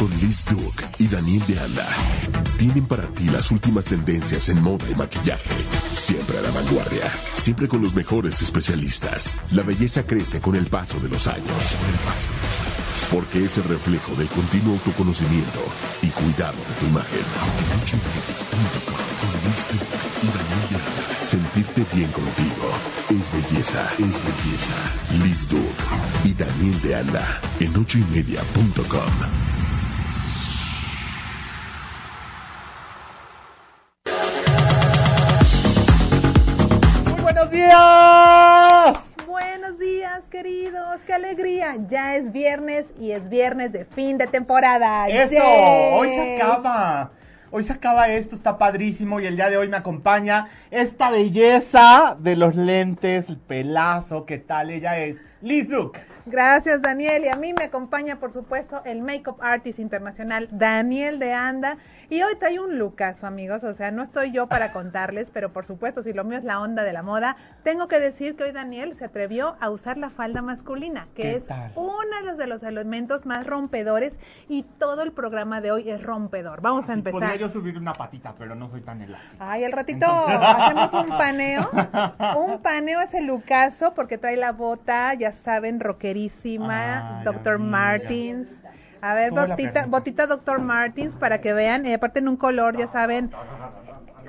Con Liz Duke y Daniel de Anda. Tienen para ti las últimas tendencias en moda y maquillaje. Siempre a la vanguardia. Siempre con los mejores especialistas. La belleza crece con el paso de los años. Porque es el reflejo del continuo autoconocimiento y cuidado de tu imagen. Con Liz Duke y Daniel de Anda. Sentirte bien contigo es belleza, es belleza. Liz Duke y Daniel de Anda en ochoymedia.com. días. Buenos días, queridos. Qué alegría. Ya es viernes y es viernes de fin de temporada. Eso, ¡Yay! hoy se acaba. Hoy se acaba esto, está padrísimo y el día de hoy me acompaña esta belleza de los lentes, el pelazo, ¿qué tal? Ella es Liz Duke. Gracias, Daniel. Y a mí me acompaña, por supuesto, el Makeup Artist Internacional, Daniel de Anda. Y hoy trae un lookazo, amigos. O sea, no estoy yo para contarles, pero por supuesto, si lo mío es la onda de la moda, tengo que decir que hoy Daniel se atrevió a usar la falda masculina, que ¿Qué es tal? uno de los elementos más rompedores y todo el programa de hoy es rompedor. Vamos a empezar. Podría yo subir una patita, pero no soy tan elástico. Ay, al ratito Entonces- hacemos un paneo. Un paneo es el Lucaso porque trae la bota, ya saben, rockerísima, Ay, Dr. Martins. A ver, botita, botita Dr. Martins para que vean. Y aparte en un color, ya saben,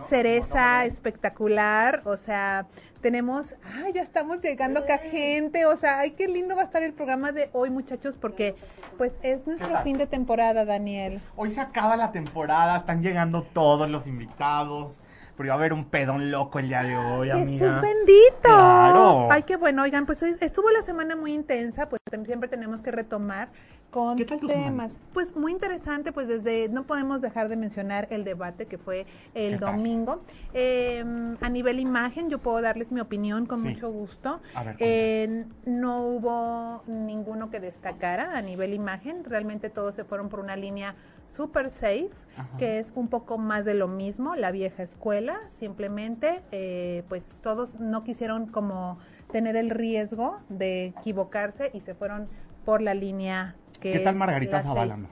cereza espectacular. O sea, tenemos, ay, ya estamos llegando acá gente. O sea, ay, qué lindo va a estar el programa de hoy, muchachos, porque pues es nuestro fin de temporada, Daniel. Hoy se acaba la temporada, están llegando todos los invitados, pero iba a haber un pedón loco el día de hoy, amiga. Jesús bendito. Claro. Ay, qué bueno. Oigan, pues estuvo la semana muy intensa, pues siempre tenemos que retomar con ¿Qué tal temas. Pues muy interesante, pues desde, no podemos dejar de mencionar el debate que fue el domingo. Eh, a nivel imagen, yo puedo darles mi opinión con Sí. mucho gusto. A ver, Eh, no hubo ninguno que destacara a nivel imagen, realmente todos se fueron por una línea super safe, Ajá. que es un poco más de lo mismo, la vieja escuela, simplemente, eh, pues todos no quisieron como tener el riesgo de equivocarse y se fueron por la línea que ¿Qué tal Margarita la Zavala? safe.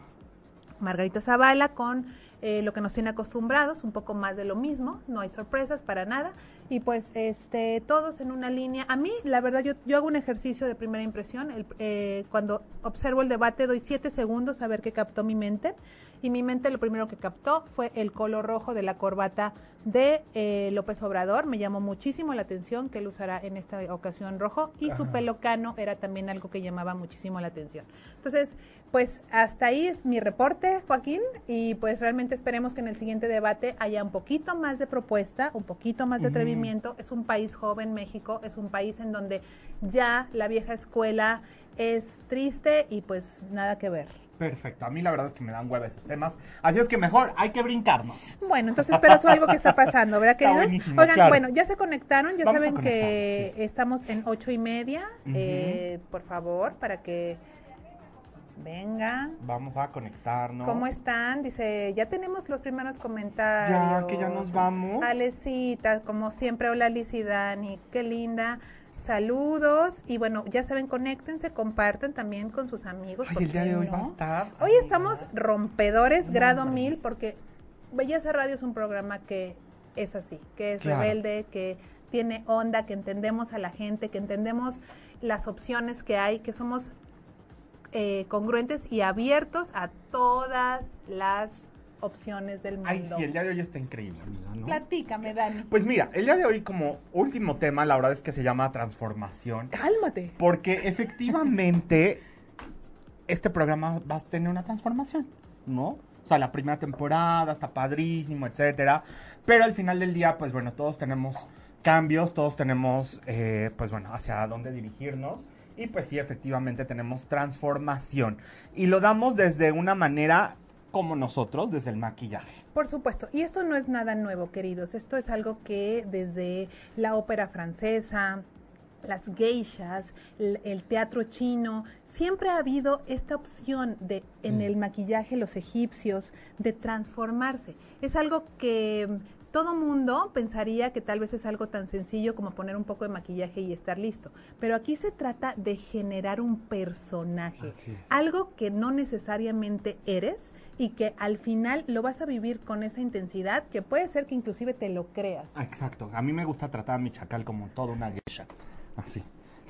Margarita Zavala con eh, lo que nos tiene acostumbrados, un poco más de lo mismo, no hay sorpresas para nada. Y pues este todos en una línea. A mí, la verdad, yo, yo hago un ejercicio de primera impresión. El- eh, cuando observo el debate, doy siete segundos a ver qué captó mi mente. Y mi mente lo primero que captó fue el color rojo de la corbata de eh, López Obrador. Me llamó muchísimo la atención que él usará en esta ocasión rojo. Y su pelo cano era también algo que llamaba muchísimo la atención. Entonces, pues hasta ahí es mi reporte, Joaquín, y pues realmente esperemos que en el siguiente debate haya un poquito más de propuesta, un poquito más de atrevimiento. Es un país joven, México, es un país en donde ya la vieja escuela es triste y pues nada que ver. Perfecto, a mí la verdad es que me dan hueva esos temas, así es que mejor hay que brincarnos. Bueno, entonces, pero eso es algo que está pasando, ¿verdad, queridos? Oigan, claro. bueno, ya se conectaron, ya Vamos saben que sí. estamos en ocho y media, eh, por favor, para que vengan. Vamos a conectarnos. ¿Cómo están? Dice, ya tenemos los primeros comentarios. Ya, que ya nos vamos. Alecita, como siempre, hola Liz y Dani, qué linda. Saludos. Y bueno, ya saben, conéctense, comparten también con sus amigos. Ay, ¿por el día de hoy no? va a estar. Hoy amiga. estamos rompedores, No, grado mil, porque Belleza Radio es un programa que es así, que es Claro. rebelde, que tiene onda, que entendemos a la gente, que entendemos las opciones que hay, que somos eh, congruentes y abiertos a todas las opciones del mundo. Ay, sí, el día de hoy está increíble, amiga, ¿no? Platícame, Dani. Pues mira, el día de hoy como último tema, la verdad es que se llama transformación. Cálmate. Porque efectivamente este programa va a tener una transformación, ¿no? O sea, la primera temporada está padrísimo, etcétera. Pero al final del día, pues bueno, todos tenemos cambios, todos tenemos, eh, pues bueno, hacia dónde dirigirnos. Y pues sí, efectivamente tenemos transformación. Y lo damos desde una manera como nosotros, desde el maquillaje. Por supuesto, y esto no es nada nuevo, queridos. Esto es algo que desde la ópera francesa, las geishas, el, teatro chino, siempre ha habido esta opción de en el maquillaje los egipcios de transformarse. Es algo que mm, todo mundo pensaría que tal vez es algo tan sencillo como poner un poco de maquillaje y estar listo, pero aquí se trata de generar un personaje, algo que no necesariamente eres y que al final lo vas a vivir con esa intensidad que puede ser que inclusive te lo creas. Exacto. A mí me gusta tratar a mi chacal como toda una geisha. Así.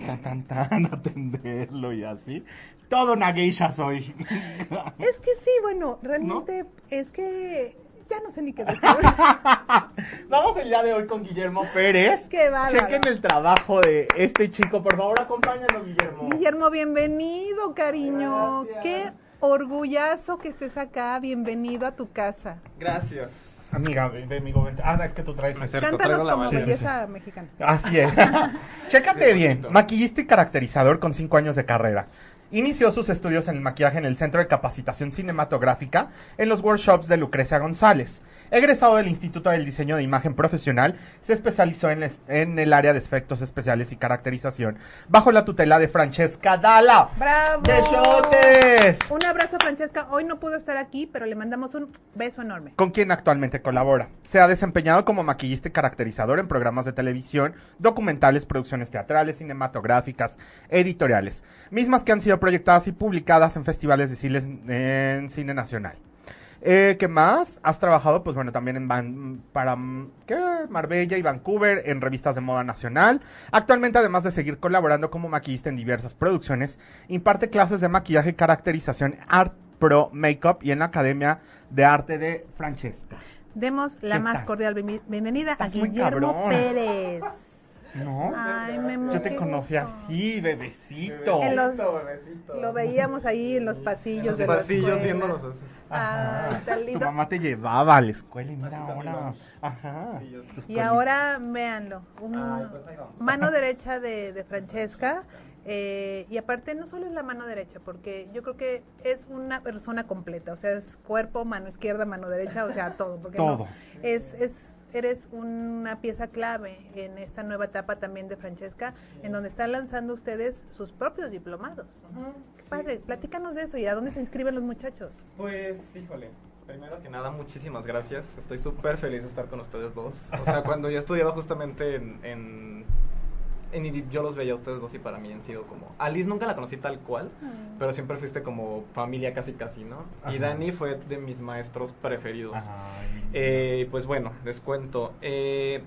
Tan, tan, tan, atenderlo y así. Toda una geisha soy. Es que sí, bueno, realmente es que ya no sé ni qué decir. Vamos el día de hoy con Guillermo Pérez. Qué bárbaro. Chequen el trabajo de este chico. Por favor, acompáñanos, Guillermo. Guillermo, bienvenido, cariño. Gracias. Qué orgullazo que estés acá. Bienvenido a tu casa. Gracias. Amiga, de, de mi gobernador. Ah, no, es que tú traes. Acerco, Cántanos la como belleza mexicana. Así es. Chécate Sí, bien. bonito. Maquillista y caracterizador con cinco años de carrera. Inició sus estudios en el maquillaje en el Centro de Capacitación Cinematográfica en los workshops de Lucrecia González. Egresado del Instituto del Diseño de Imagen Profesional, se especializó en, el área de efectos especiales y caracterización bajo la tutela de Francesca Dalla. ¡Bravo! ¡Besotes! Un abrazo, Francesca. Hoy no pudo estar aquí, pero le mandamos un beso enorme. con quien actualmente colabora. Se ha desempeñado como maquillista y caracterizador en programas de televisión, documentales, producciones teatrales, cinematográficas, editoriales, mismas que han sido proyectadas y publicadas en festivales de cine, en cine nacional. Eh, ¿Qué más? Has trabajado, pues bueno, también en Van- para ¿qué? Marbella y Vancouver en revistas de moda nacional. Actualmente, además de seguir colaborando como maquillista en diversas producciones, imparte clases de maquillaje y caracterización Art Pro Makeup y en la Academia de Arte de Francesca. Demos la ¿Qué más tal? cordial bienvenida a Estás Guillermo. Pérez. ¿No? Ay, me Yo te conocí así, bebecito. En los- bebecito. Lo veíamos ahí en los pasillos En los de la pasillos escuela. viéndolos así. Ay, tan Tu mamá te llevaba a la escuela y mira ahora. Ajá. Sí, Y ahora, véanlo, un- Ay, pues mano derecha de, de Francesca. eh, y aparte, no solo es la mano derecha, porque yo creo que es una persona completa. O sea, es cuerpo, mano izquierda, mano derecha, o sea, todo. Porque no, Todo. es, es, eres una pieza clave en esta nueva etapa también de Francesca, en donde están lanzando ustedes sus propios diplomados. Qué padre, platícanos de eso y a dónde se inscriben los muchachos. Pues, híjole. Primero que nada, muchísimas gracias. Estoy súper feliz de estar con ustedes dos. O sea, cuando yo estudiaba justamente en, en, en yo los veía a ustedes dos y para mí han sido como... Alice nunca la conocí tal cual, pero siempre fuiste como familia casi casi, ¿no? Y. Dani fue de mis maestros preferidos. Ay. Eh, pues bueno, les cuento. Eh,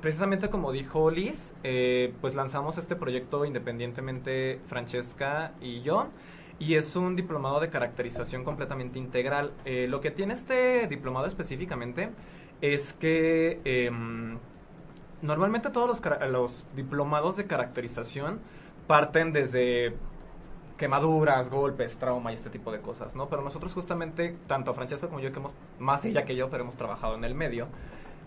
precisamente como dijo Liz, eh, pues lanzamos este proyecto independientemente Francesca y yo. Y es un diplomado de caracterización completamente integral. Eh, lo que tiene este diplomado específicamente es que em, normalmente todos los, los diplomados de caracterización parten desde quemaduras, golpes, trauma y este tipo de cosas, ¿no? Pero nosotros justamente, tanto Francesca como yo, que hemos, más ella que yo, pero hemos trabajado en el medio,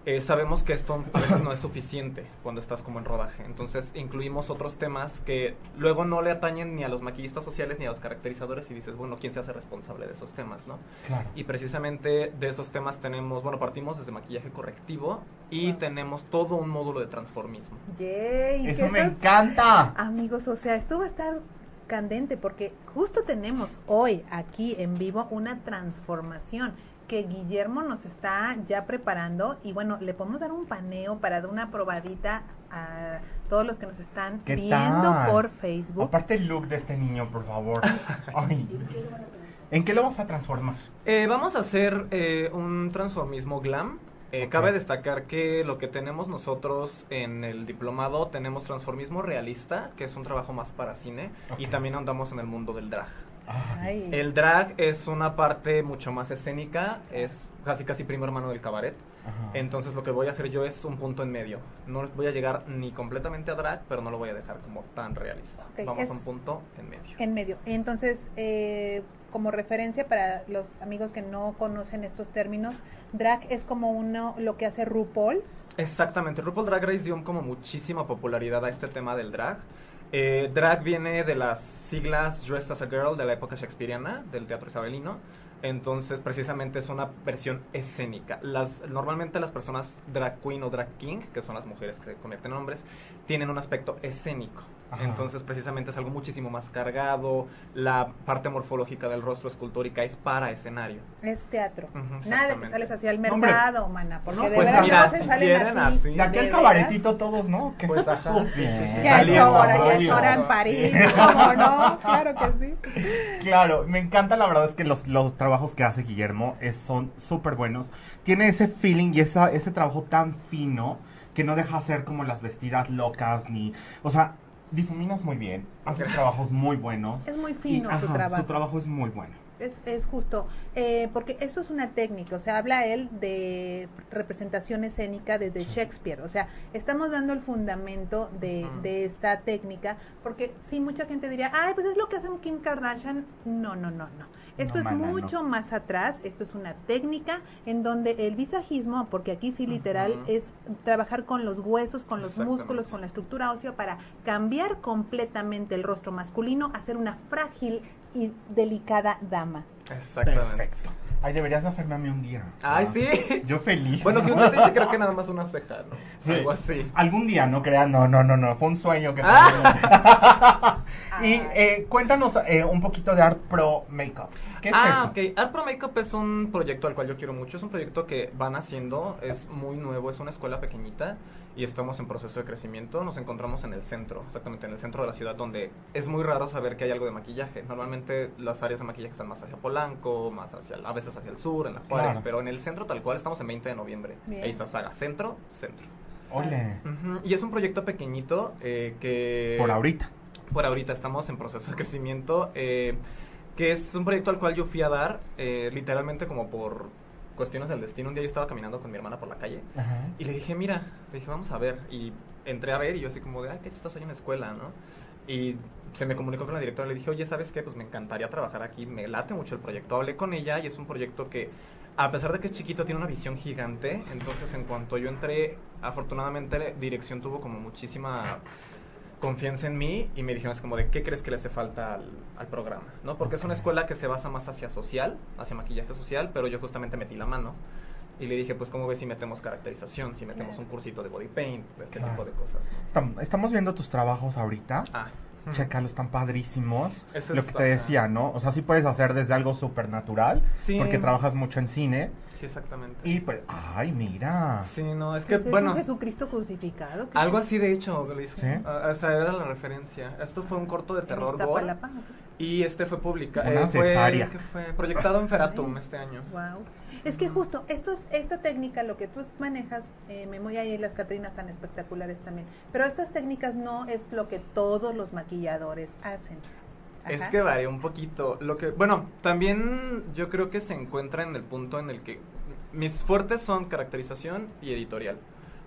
eh, sabemos que esto a veces no es suficiente cuando estás como en rodaje. Entonces incluimos otros temas que luego no le atañen ni a los maquillistas sociales ni a los caracterizadores y dices, bueno, ¿quién se hace responsable de esos temas, no? Claro. Y precisamente de esos temas tenemos, bueno, partimos desde maquillaje correctivo y tenemos todo un módulo de transformismo. Yay, Eso me encanta. Amigos, o sea, esto va a estar candente porque justo tenemos hoy aquí en vivo una transformación que Guillermo nos está ya preparando y bueno, le podemos dar un paneo para dar una probadita a todos los que nos están ¿Qué viendo tal? por Facebook. Aparte el look de este niño, por favor. Ay. ¿En qué lo vas a transformar? Eh, vamos a hacer eh, un transformismo glam. Eh. Cabe destacar que lo que tenemos nosotros en el diplomado tenemos transformismo realista, que es un trabajo más para cine, y también andamos en el mundo del drag. Ay. El drag es una parte mucho más escénica, es casi casi primo hermano del cabaret. Ajá. Entonces lo que voy a hacer yo es un punto en medio. No voy a llegar ni completamente a drag, pero no lo voy a dejar como tan realista. Ok, Vamos a un punto en medio. En medio. Entonces, eh, como referencia para los amigos que no conocen estos términos, drag es como uno lo que hace RuPaul's. Exactamente, RuPaul Drag Race dio como muchísima popularidad a este tema del drag. Eh, drag viene de las siglas Dressed as a Girl de la época shakespeariana, del teatro isabelino. Entonces, precisamente es una versión escénica. Las, normalmente las personas drag queen o drag king, que son las mujeres que se convierten en hombres, tienen un aspecto escénico. Ajá. Entonces, precisamente es algo muchísimo más cargado. La parte morfológica del rostro escultórica es para escenario. Es teatro. Nada de que sales hacia el No, hombre. mercado, mana, porque No, de pues verdad mira, no se si salen así. así. De aquí al ¿De cabaretito todos, ¿no? Que- Pues ajá. Uf, sí, sí, sí. Ya es saliendo, hora, ya es obvio. hora en París, ¿cómo no? Claro que sí. Claro, me encanta, la verdad es que los, los trabajos que hace Guillermo es, son súper buenos. Tiene ese feeling y esa, ese trabajo tan fino que no deja ser como las vestidas locas ni... O sea, difuminas muy bien, haces trabajos muy buenos. Es muy y, fino su ajá, trabajo. Su trabajo es muy bueno. Es, es justo, eh, porque eso es una técnica, o sea, habla él de representación escénica desde Shakespeare, o sea, estamos dando el fundamento de, de esta técnica, porque sí, mucha gente diría, ay, pues es lo que hacen Kim Kardashian, no, no, no, no. Esto No, es no. mucho más atrás, esto es una técnica en donde el visajismo, porque aquí sí literal es trabajar con los huesos, con los músculos, con la estructura ósea para cambiar completamente el rostro masculino, hacer una frágil y delicada dama. Exactamente. Perfecto. Ay, deberías de hacerme a mí un día. Ay, Ah, sí. Yo feliz. Bueno, que uno te dice creo que nada más una ceja, ¿no? Sí. Algo así. Algún día, no crean, no, no, no, no, fue un sueño que Ah. y Ay. eh, cuéntanos eh, un poquito de Art Pro Makeup. ¿Qué es ah, eso? ok. Art Pro Makeup es un proyecto al cual yo quiero mucho. Es un proyecto que van haciendo, es muy nuevo, es una escuela pequeñita y estamos en proceso de crecimiento. Nos encontramos en el centro, exactamente en el centro de la ciudad, donde es muy raro saber que hay algo de maquillaje. Normalmente las áreas de maquillaje están más hacia Polanco, más hacia, el- a veces hacia el sur, en la Juárez, Claro. pero en el centro tal cual estamos en 20 de noviembre. Bien. E Izazaga, centro, centro. Ole, Y es un proyecto pequeñito eh, que... por ahorita. Por ahorita estamos en proceso de crecimiento, eh, que es un proyecto al cual yo fui a dar, eh, literalmente como por cuestiones del destino. Un día yo estaba caminando con mi hermana por la calle Ajá. y le dije, mira, le dije, vamos a ver. Y entré a ver y yo así como de, ay, qué chistoso hay una escuela, ¿no? Y se me comunicó con la directora, le dije, oye, ¿sabes qué? Pues me encantaría trabajar aquí, me late mucho el proyecto. Hablé con ella y es un proyecto que, a pesar de que es chiquito, tiene una visión gigante. Entonces, en cuanto yo entré, afortunadamente, la dirección tuvo como muchísima confianza en mí y me dijeron es como de qué crees que le hace falta al, al programa, ¿no? Porque es una escuela que se basa más hacia social, hacia maquillaje social, pero yo justamente metí la mano y le dije, pues, ¿cómo ves si metemos caracterización, si metemos un cursito de body paint, este Claro. tipo de cosas? Estamos viendo tus trabajos ahorita. Ah, Chécalo, están padrísimos. Ese Lo que te decía, ¿no? O sea, sí puedes hacer desde algo supernatural, Sí. porque trabajas mucho en cine. Sí, exactamente. Y pues, ay, mira. Sí, no, es que, Pues es bueno, un Jesucristo crucificado. ¿qué algo es? así de hecho, Luis. ¿Sí? Ah, o sea, era la referencia. Esto fue un corto de ¿En terror gore y este fue publicado, Una fue, cesárea. ¿qué fue proyectado en Feratum este año. Wow. Es que justo esto es, esta técnica, lo que tú manejas, eh, me voy a ir las Catrinas tan espectaculares también, pero estas técnicas no es lo que todos los maquilladores hacen. Es que varía un poquito. Lo que, bueno, también yo creo que se encuentra en el punto en el que mis fuertes son caracterización y editorial.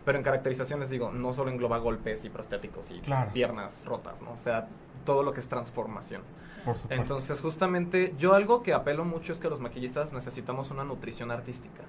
Pero en caracterización les digo, no solo engloba golpes y prostéticos y Claro. piernas rotas, ¿no? O sea, todo lo que es transformación. Por supuesto. Entonces, justamente, yo algo que apelo mucho es que los maquillistas necesitamos una nutrición artística.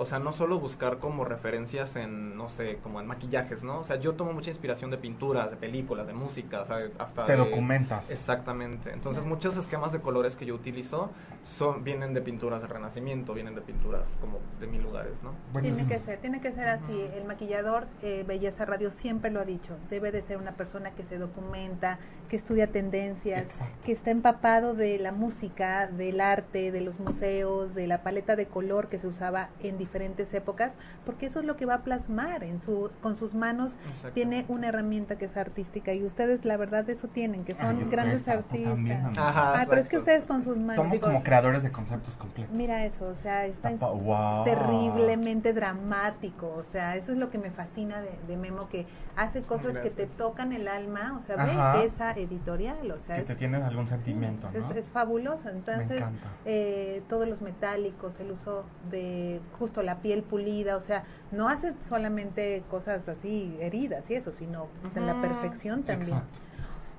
O sea, no solo buscar como referencias en, no sé, como en maquillajes, ¿no? O sea, yo tomo mucha inspiración de pinturas, de películas, de música, o sea, hasta Te de- documentas. Exactamente. Entonces, muchos esquemas de colores que yo utilizo son vienen de pinturas del Renacimiento, vienen de pinturas como de mil lugares, ¿no? Bueno, Tiene que ser, tiene que ser así. El maquillador, eh, Belleza Radio siempre lo ha dicho. Debe de ser una persona que se documenta, que estudia tendencias, Exacto. que está empapado de la música, del arte, de los museos, de la paleta de color que se usaba en diferentes épocas, porque eso es lo que va a plasmar en su, con sus manos. Tiene una herramienta que es artística y ustedes, la verdad, eso tienen, que son grandes artistas. también, amiga. Ajá. Ay, pero es que ustedes con sus manos. Somos digo, como creadores de conceptos completos. Mira eso, o sea, está Está pa- wow. terriblemente dramático, o sea, eso es lo que me fascina de, de Memo, que hace cosas que te tocan el alma, o sea, Ajá. ve esa editorial, o sea, Que es, te tienes algún sentimiento, es, ¿no? es fabuloso, Me entonces encanta. eh, todos los metálicos, el uso de justo la piel pulida, o sea, no hace solamente cosas así heridas y eso, sino en la perfección también. Exacto.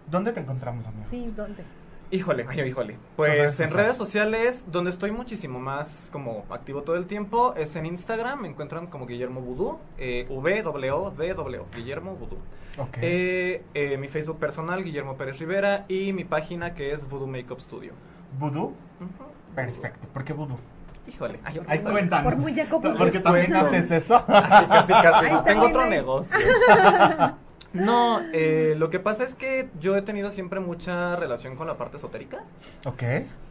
¿Dónde te encontramos, amigo? Sí, ¿dónde? Híjole, ay, híjole. Pues redes en sociales. redes sociales, donde estoy muchísimo más como activo todo el tiempo, es en Instagram, me encuentran como Guillermo Vudú, eh, v w o d w Guillermo Vudú. Ok. Eh, eh, mi Facebook personal, Guillermo Pérez Rivera, y mi página que es Voodoo Makeup Studio. ¿Vudú? Ujú. Perfecto. ¿Por qué vudú? Híjole. Ay, Ay, cuéntanos. Por muy jacobo. Porque también haces eso. Casi, casi, casi. Ay, Tengo otro hay. negocio. No, eh, lo que pasa es que yo he tenido siempre mucha relación con la parte esotérica. ok.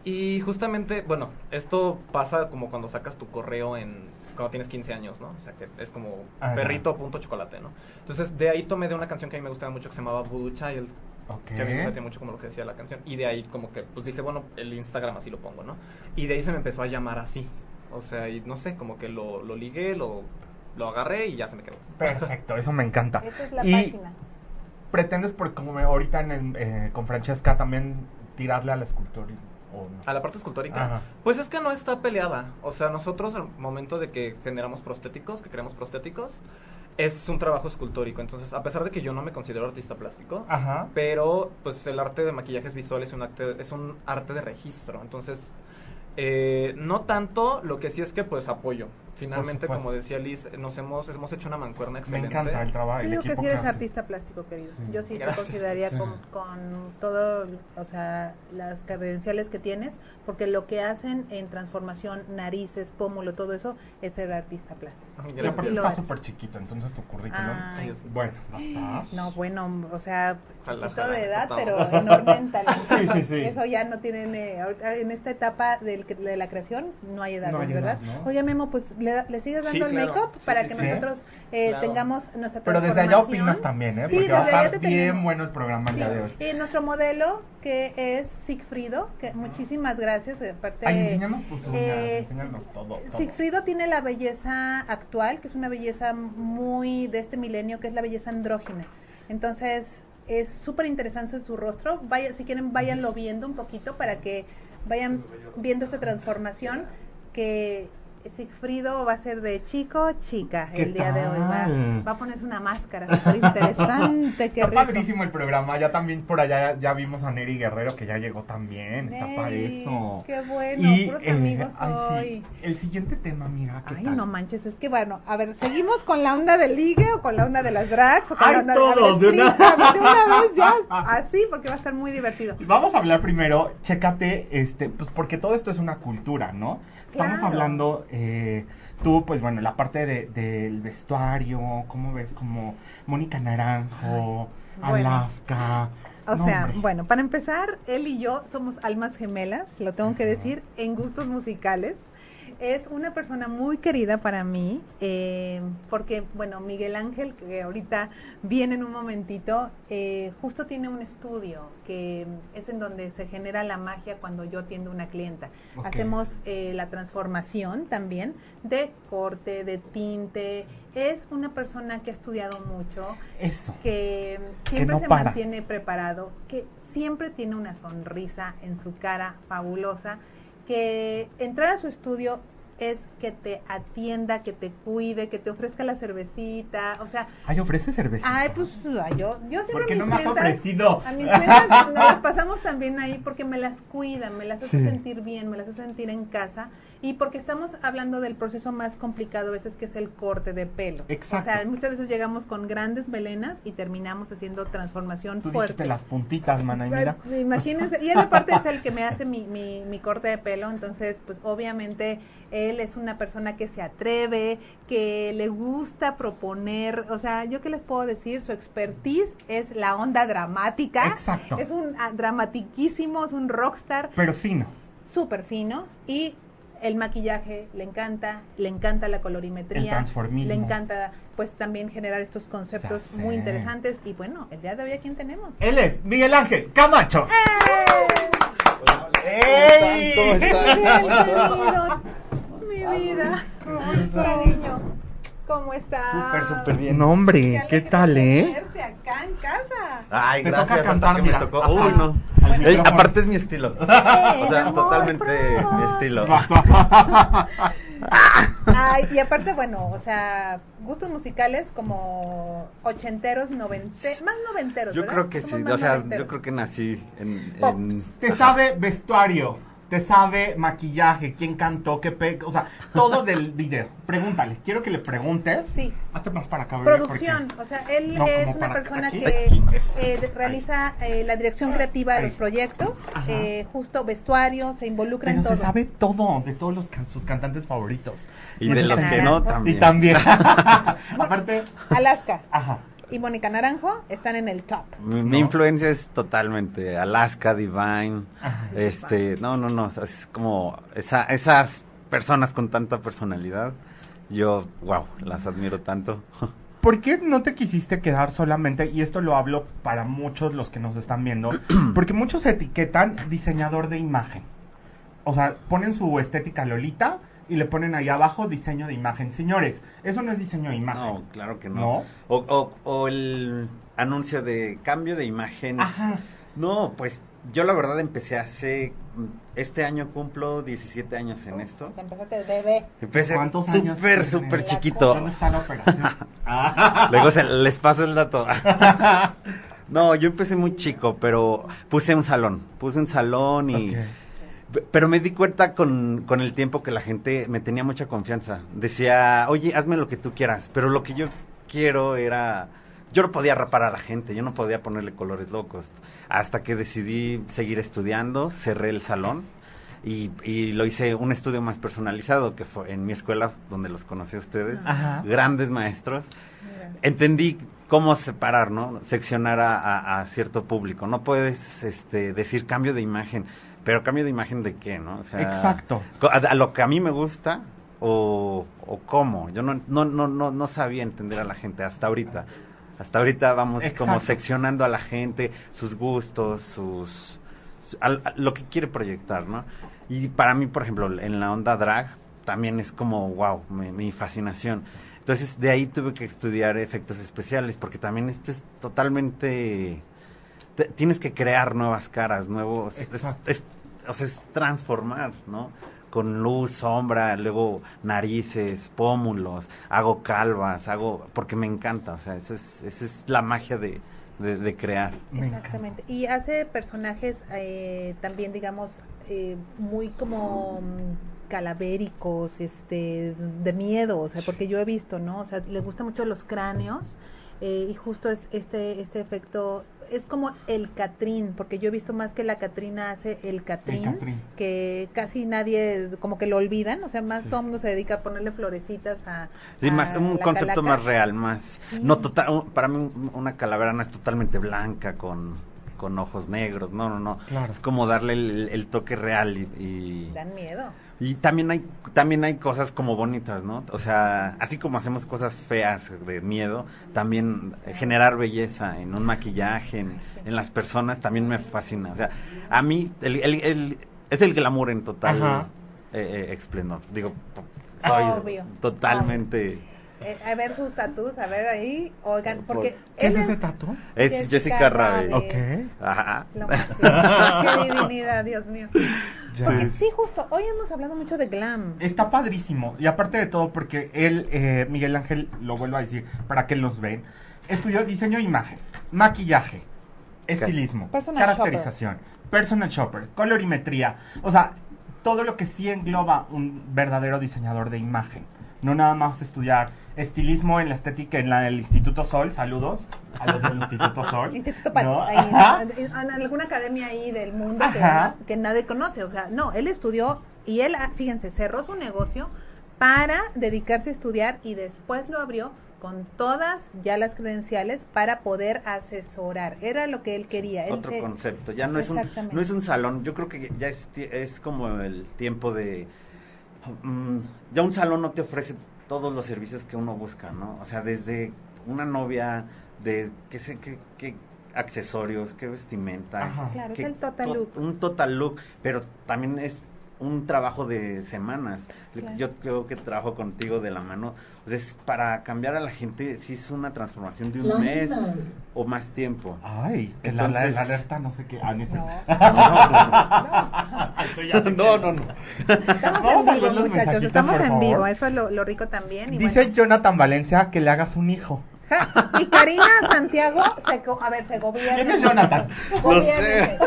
Y justamente, bueno, esto pasa como cuando sacas tu correo en cuando tienes 15 años, ¿no? O sea, que es como Ajá. perrito punto chocolate, ¿no? Entonces, de ahí tomé de una canción que a mí me gustaba mucho que se llamaba Voodoo Child. Ok. Que a mí me metía mucho como lo que decía la canción. Y de ahí como que, pues dije, bueno, el Instagram así lo pongo, ¿no? Y de ahí se me empezó a llamar así. O sea, y no sé, como que lo, lo ligué, lo, lo agarré y ya se me quedó. Perfecto, eso me encanta. Esa es la y página. pretendes, por, como me- ahorita en el, eh, con Francesca, también tirarle a la escultura. ¿O no? A la parte escultórica. Ajá. Pues es que no está peleada. O sea, nosotros al momento de que generamos prostéticos, que creamos prostéticos, es un trabajo escultórico. Entonces, a pesar de que yo no me considero artista plástico, Ajá. pero pues el arte de maquillajes visuales es un arte, es un arte de registro. Entonces, eh, no tanto, lo que sí es que pues apoyo. Finalmente, como decía Liz, nos hemos, hemos hecho una mancuerna Me excelente. encanta el trabajo. Yo el digo que equipo si eres hace. artista plástico, querido. Sí. Yo sí te Gracias. consideraría Sí. con, con todo, o sea, las credenciales que tienes, porque lo que hacen en transformación, narices, pómulo, todo eso, es ser artista plástico. Y aparte Sí está es. súper chiquito, entonces tu currículum. Ay. Bueno, basta. No, bueno, o sea, Ojalá, de edad, pero enorme en talento. Sí, sí, sí. Eso ya no tienen, eh, ahorita en esta etapa del, que- de la creación, no hay edad, No hay ¿verdad? edad, ¿no? Oye, Memo, pues le, le sigues Sí, dando el claro. make-up Sí, para sí, que sí. nosotros eh, Claro. tengamos nuestra Pero desde allá opinas también, ¿eh? Sí, Porque va a desde allá estar te bien tenemos. bueno el programa de hoy. Y nuestro modelo, que es Sigfrido, que muchísimas gracias, aparte... Ay, enséñanos tus uñas, eh, enséñanos todo. todo. Sigfrido tiene la belleza actual, que es una belleza muy de este milenio, que es la belleza andrógina. Entonces, es súper interesante su rostro. Vaya, si quieren, váyanlo viendo un poquito para que vayan viendo esta transformación que Sigfrido va a ser de chico chica ¿Qué el día de hoy. Va, va a ponerse una máscara súper interesante. Está rico. padrísimo el programa. Ya también por allá ya vimos a Neri Guerrero que ya llegó también. Está para eso. Qué bueno, puros eh, amigos ay, hoy. sí, El siguiente tema, amiga. ¿qué Ay, tal? no manches, es que bueno, a ver, ¿seguimos con la onda del ligue o con la onda de las drags o con Ay, la onda todos, de, de una- explícame de una vez ya? Así, porque va a estar muy divertido. Vamos a hablar primero, chécate, este, pues porque todo esto es una cultura, ¿no? Estamos Claro. hablando, eh, tú, pues bueno, la parte de- del vestuario, ¿cómo ves? Como Mónica Naranjo, Ay, bueno. Alaska. O sea, hombre. bueno, para empezar, él y yo somos almas gemelas, lo tengo que decir, en gustos musicales. Es una persona muy querida para mí, eh, porque, bueno, Miguel Ángel, que ahorita viene en un momentito, eh, justo tiene un estudio que es en donde se genera la magia cuando yo atiendo una clienta. Hacemos eh, la transformación también de corte, de tinte. Es una persona que ha estudiado mucho, Eso. que siempre no se para. mantiene preparado, que siempre tiene una sonrisa en su cara fabulosa, que entrar a su estudio es que te atienda, que te cuide, que te ofrezca la cervecita, o sea, Ay, ofrece cerveza. ay, pues ay, yo, yo siempre ¿Por qué a mis no me has clientas- ofrecido? a mis clientas nos las pasamos también ahí porque me las cuidan, me las hace Sí. sentir bien, me las hace sentir en casa y porque estamos hablando del proceso más complicado a veces que es el corte de pelo. Exacto. O sea, muchas veces llegamos con grandes melenas y terminamos haciendo transformación Tú fuerte. las puntitas, mana, y mira. Imagínense, y él aparte es el que me hace mi, mi, mi corte de pelo, entonces pues obviamente él es una persona que se atreve, que le gusta proponer, o sea, yo qué les puedo decir, su expertise es la onda dramática. Exacto. Es un ah, dramatiquísimo, es un rockstar Pero fino. súper fino y el maquillaje le encanta, le encanta la colorimetría, El le encanta pues también generar estos conceptos muy interesantes y bueno, el día de hoy a quién tenemos. Él es Miguel Ángel Camacho. ¡Ey! ¿Cómo están? Querido, mi vida, cariño, ¿cómo estás? Súper, súper bien. No, hombre, ¿qué tal, eh? acá en casa. Ay, Te gracias. toca hasta que mira. me tocó. Ajá. Uy, no. Al Ey, micrófono. aparte es mi estilo. O sea, amor totalmente mi estilo. Ay, y aparte, bueno, o sea, gustos musicales como ochenteros, novente, más noventeros, Yo ¿verdad? creo que Somos sí. O sea, noventeros. yo creo que nací en. en-. Te sabe vestuario. Te sabe maquillaje, quién cantó, qué pe... O sea, todo del video. Pregúntale. Quiero que le preguntes. Sí. Hazte más para acá, Producción, porque- o sea, él No, es una persona aquí. que Aquí, eh, realiza eh, la dirección creativa de los proyectos, eh, justo vestuario, se involucra Pero en todo. se sabe todo de todos los can- sus cantantes favoritos. Y de los que no, también. Y también. Aparte, Alaska ajá. Y Mónica Naranjo están en el top. Mi, mi influencia es totalmente Alaska, Divine, Ajá. este, no, no, no, es como esa, esas personas con tanta personalidad, yo, wow, las admiro tanto. ¿Por qué no te quisiste quedar solamente, y esto lo hablo para muchos los que nos están viendo, porque muchos etiquetan diseñador de imagen. O sea, ponen su estética Lolita y le ponen ahí abajo diseño de imagen. Señores, eso no es diseño de imagen. No, claro que no. ¿No? O, o, o el anuncio de cambio de imagen. Ajá. No, pues yo la verdad empecé hace, este año cumplo 17 años en esto. O sea, empezaste de bebé. Empecé ¿Cuántos años súper, súper chiquito. ¿Dónde está la operación? Luego se- les paso el dato. No, yo empecé muy chico, pero puse un salón. Puse un salón y... Pero me di cuenta con, con el tiempo que la gente me tenía mucha confianza. Decía, oye, hazme lo que tú quieras. Pero lo que yo quiero era... Yo no podía rapar a la gente, yo no podía ponerle colores locos. Hasta que decidí seguir estudiando, cerré el salón y, y lo hice un estudio más personalizado, que fue en mi escuela, donde los conocí a ustedes. Ajá. Grandes maestros entendí cómo separar, ¿no? Seccionar a, a- a cierto público. No puedes este, decir cambio de imagen, pero cambio de imagen de qué, ¿no? O sea, Exacto. A, a lo que a mí me gusta o, o cómo. Yo no, no, no, no, no sabía entender a la gente hasta ahorita. Hasta ahorita vamos como seccionando a la gente, sus gustos, sus... a- lo que quiere proyectar, ¿no? Y para mí, por ejemplo, en la onda drag, también es como, wow, mi, mi fascinación. Entonces, de ahí tuve que estudiar efectos especiales, porque también esto es totalmente... te- tienes que crear nuevas caras, nuevos... es- Exacto. es- o sea, es transformar, ¿no? Con luz, sombra, luego narices, pómulos, hago calvas, hago... Porque me encanta, o sea, eso es, esa es la magia de, de, de crear. Exactamente. Y hace personajes eh, también, digamos, eh, muy como mm, calavéricos, este, de miedo, o sea, porque yo he visto, ¿no? O sea, les gustan mucho los cráneos eh, y justo es este, este efecto, es como el Catrín, porque yo he visto más que la Catrina hace el Catrín, que casi nadie como que lo olvidan, o sea, más Sí. todo el mundo se dedica a ponerle florecitas a... Sí, a más un concepto calaca. más real, más... Sí. No total, para mí un- una calavera no es totalmente blanca con, con ojos negros, no, no, no. Claro. Es como darle el, el toque real y, y, Dan miedo. y también hay también hay cosas como bonitas, ¿no? O sea, así como hacemos cosas feas de miedo, también generar belleza en un maquillaje, en, en las personas, también me fascina. O sea, a mí el, el- el- es el glamour en total eh, eh, esplendor. Digo, soy Obvio, totalmente... Eh, a ver sus tatus, a ver ahí, oigan, porque... ¿Qué es ese tatu? Es Jessica, Rabbit. Ok. Ajá. Qué divinidad, Dios mío. Ya. Porque sí, justo, hoy hemos hablado mucho de glam. Está padrísimo. Y aparte de todo, porque él, eh, Miguel Ángel, lo vuelvo a decir, para que los ven, estudió diseño de imagen, maquillaje, estilismo, Personal caracterización, personal shopper, colorimetría. O sea, todo lo que sí engloba un verdadero diseñador de imagen. No nada más estudiar estilismo en la estética en la del Instituto Sol. Saludos a los del Instituto Sol. Instituto ¿no? ahí, en, en alguna academia ahí del mundo que, nadie conoce. O sea, no, él estudió y él, ah, fíjense, cerró su negocio para dedicarse a estudiar y después lo abrió con todas ya las credenciales para poder asesorar. Era lo que él quería. Él, Otro concepto. Ya no es un no es un salón. Yo creo que ya es, es como el tiempo de mm, ya un salón no te ofrece todos los servicios que uno busca, ¿no? O sea, desde una novia de qué sé qué, qué accesorios, qué vestimenta, Ajá. Claro, es el total to- look. un total look, pero también es un trabajo de semanas. Claro. Yo creo que trabajo contigo de la mano. O sea, es para cambiar a la gente, sí es una transformación de un mes o más tiempo. Ay, que la, la- Entonces- la alerta no sé qué. Ah, no No. No, no, no. Estamos Vamos en a vivo, ver los muchachos. Estamos en vivo. Eso es lo, lo rico también. y Dice bueno, Jonathan Valencia que le hagas un hijo. Y Karina Santiago, se, co- a ver, se gobierna. ¿Quién es Jonathan? No sé.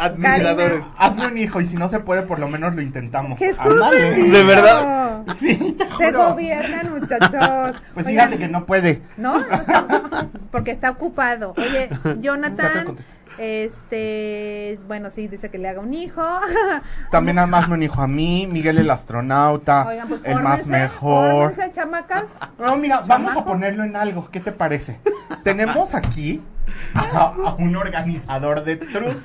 Administradores. Hazme un hijo y si no se puede, por lo menos lo intentamos. Jesús. ¿De verdad? Sí, te Se juro. gobiernan, muchachos. Pues Oigan, fíjate que no puede. ¿No? O sea, porque está ocupado. Oye, Nunca te Jonathan. Este, bueno, sí, dice que le haga un hijo. También además un hijo a mí, Miguel el astronauta, Oigan, pues el más mejor. fórmense, chamacas. No, mira, vamos a ponerlo en algo. ¿Qué te parece? Tenemos aquí a, a un organizador de Truth.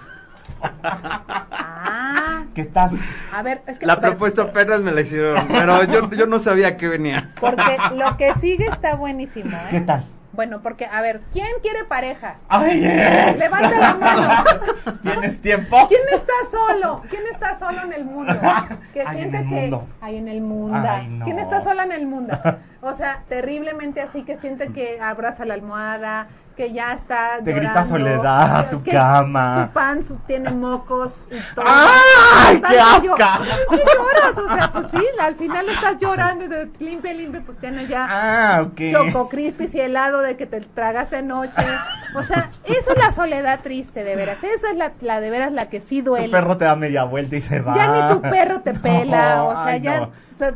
Ah, ¿Qué tal? a ver, es que La propuesta apenas me la hicieron, pero yo, yo no sabía que venía. porque lo que sigue está buenísimo, ¿Qué ¿eh? tal? Bueno, porque a ver, ¿quién quiere pareja? ¡Ay! Levanta la mano. ¿Tienes tiempo? ¿Quién está solo? ¿Quién está solo en el mundo? Que Ay, siente en el que mundo. hay en el mundo. Ay, no. ¿Quién está sola en el mundo? O sea, terriblemente así que siente que abraza la almohada, que ya está Te grita soledad tu cama. Tu pants tiene mocos y todo. ¡Ay, qué asca! Que lloras, o sea, pues sí, al final estás llorando de limpia, limpia, pues tiene ya Ah, ok. Choco Crispis y helado de que te tragaste anoche. O sea, esa es la soledad triste, de veras. Esa es la, la de veras la que sí duele. Tu perro te da media vuelta y se va. Ya ni tu perro te pela, No, o sea, ay, ya no.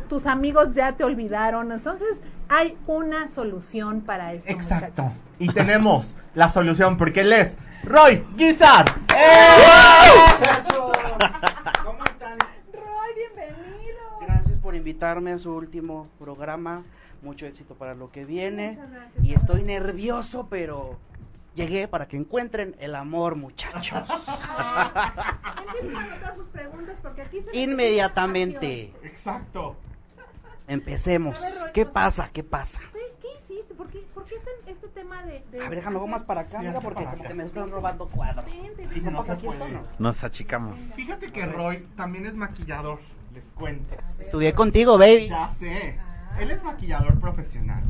Tus amigos ya te olvidaron. Entonces, hay una solución para esto. Exacto. muchachos. Y tenemos la solución porque él es Roy Guizar. ¿Cómo están? Roy, bienvenido. Gracias por invitarme a su último programa. Mucho éxito para lo que viene. Muchas gracias, Y estoy nervioso, pero llegué para que encuentren el amor, muchachos. Empiecen a anotar sus preguntas porque aquí se Inmediatamente. Exacto. Empecemos. Ver, Roy, ¿Qué pasa? ¿Qué pasa? ¿Qué, hiciste? ¿Por qué, por qué este, este tema de, de- A ver, déjame algo más para acá, Sí, mira, porque como acá. que me están robando cuadros. Vente, Y vente. no se esto, no? Nos achicamos. Fíjate que Roy también es maquillador, les cuento. Estudié contigo, baby. Ya sé. Él es maquillador profesional.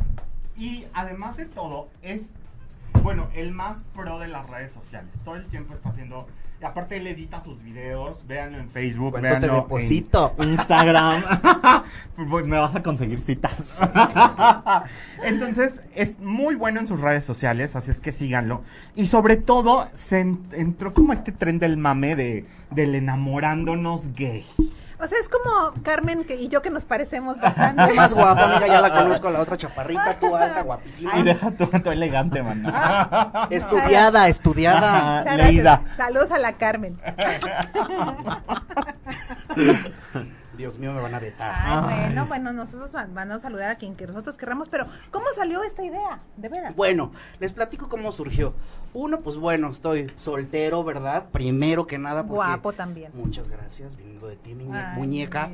Y además de todo, es, bueno, el más pro de las redes sociales. Todo el tiempo está haciendo. Y aparte, él edita sus videos. Véanlo en Facebook. ¿Cuánto te véanlo deposito? En Instagram. Pues me vas a conseguir citas. Entonces, es muy bueno en sus redes sociales. Así es que síganlo. Y sobre todo, se en- entró como este tren del mame de, del enamorándonos gay. O sea, es como Carmen que, y yo que nos parecemos bastante. Más guapa, amiga, ya la conozco, la otra chaparrita, tú alta, guapísima. Ay, deja tu, tu elegante, mano. Estudiada, estudiada. Ajá. Muchas Leída. Saludos a la Carmen. Dios mío, me van a vetar. Ay, Ay. bueno, bueno, nosotros va- vamos a saludar a quien que nosotros querramos, pero ¿cómo salió esta idea? De veras. Bueno, les platico cómo surgió. Uno, pues bueno, estoy soltero, ¿verdad? Primero que nada. porque- Guapo también. Muchas gracias, viniendo de ti, mi Ay, muñeca.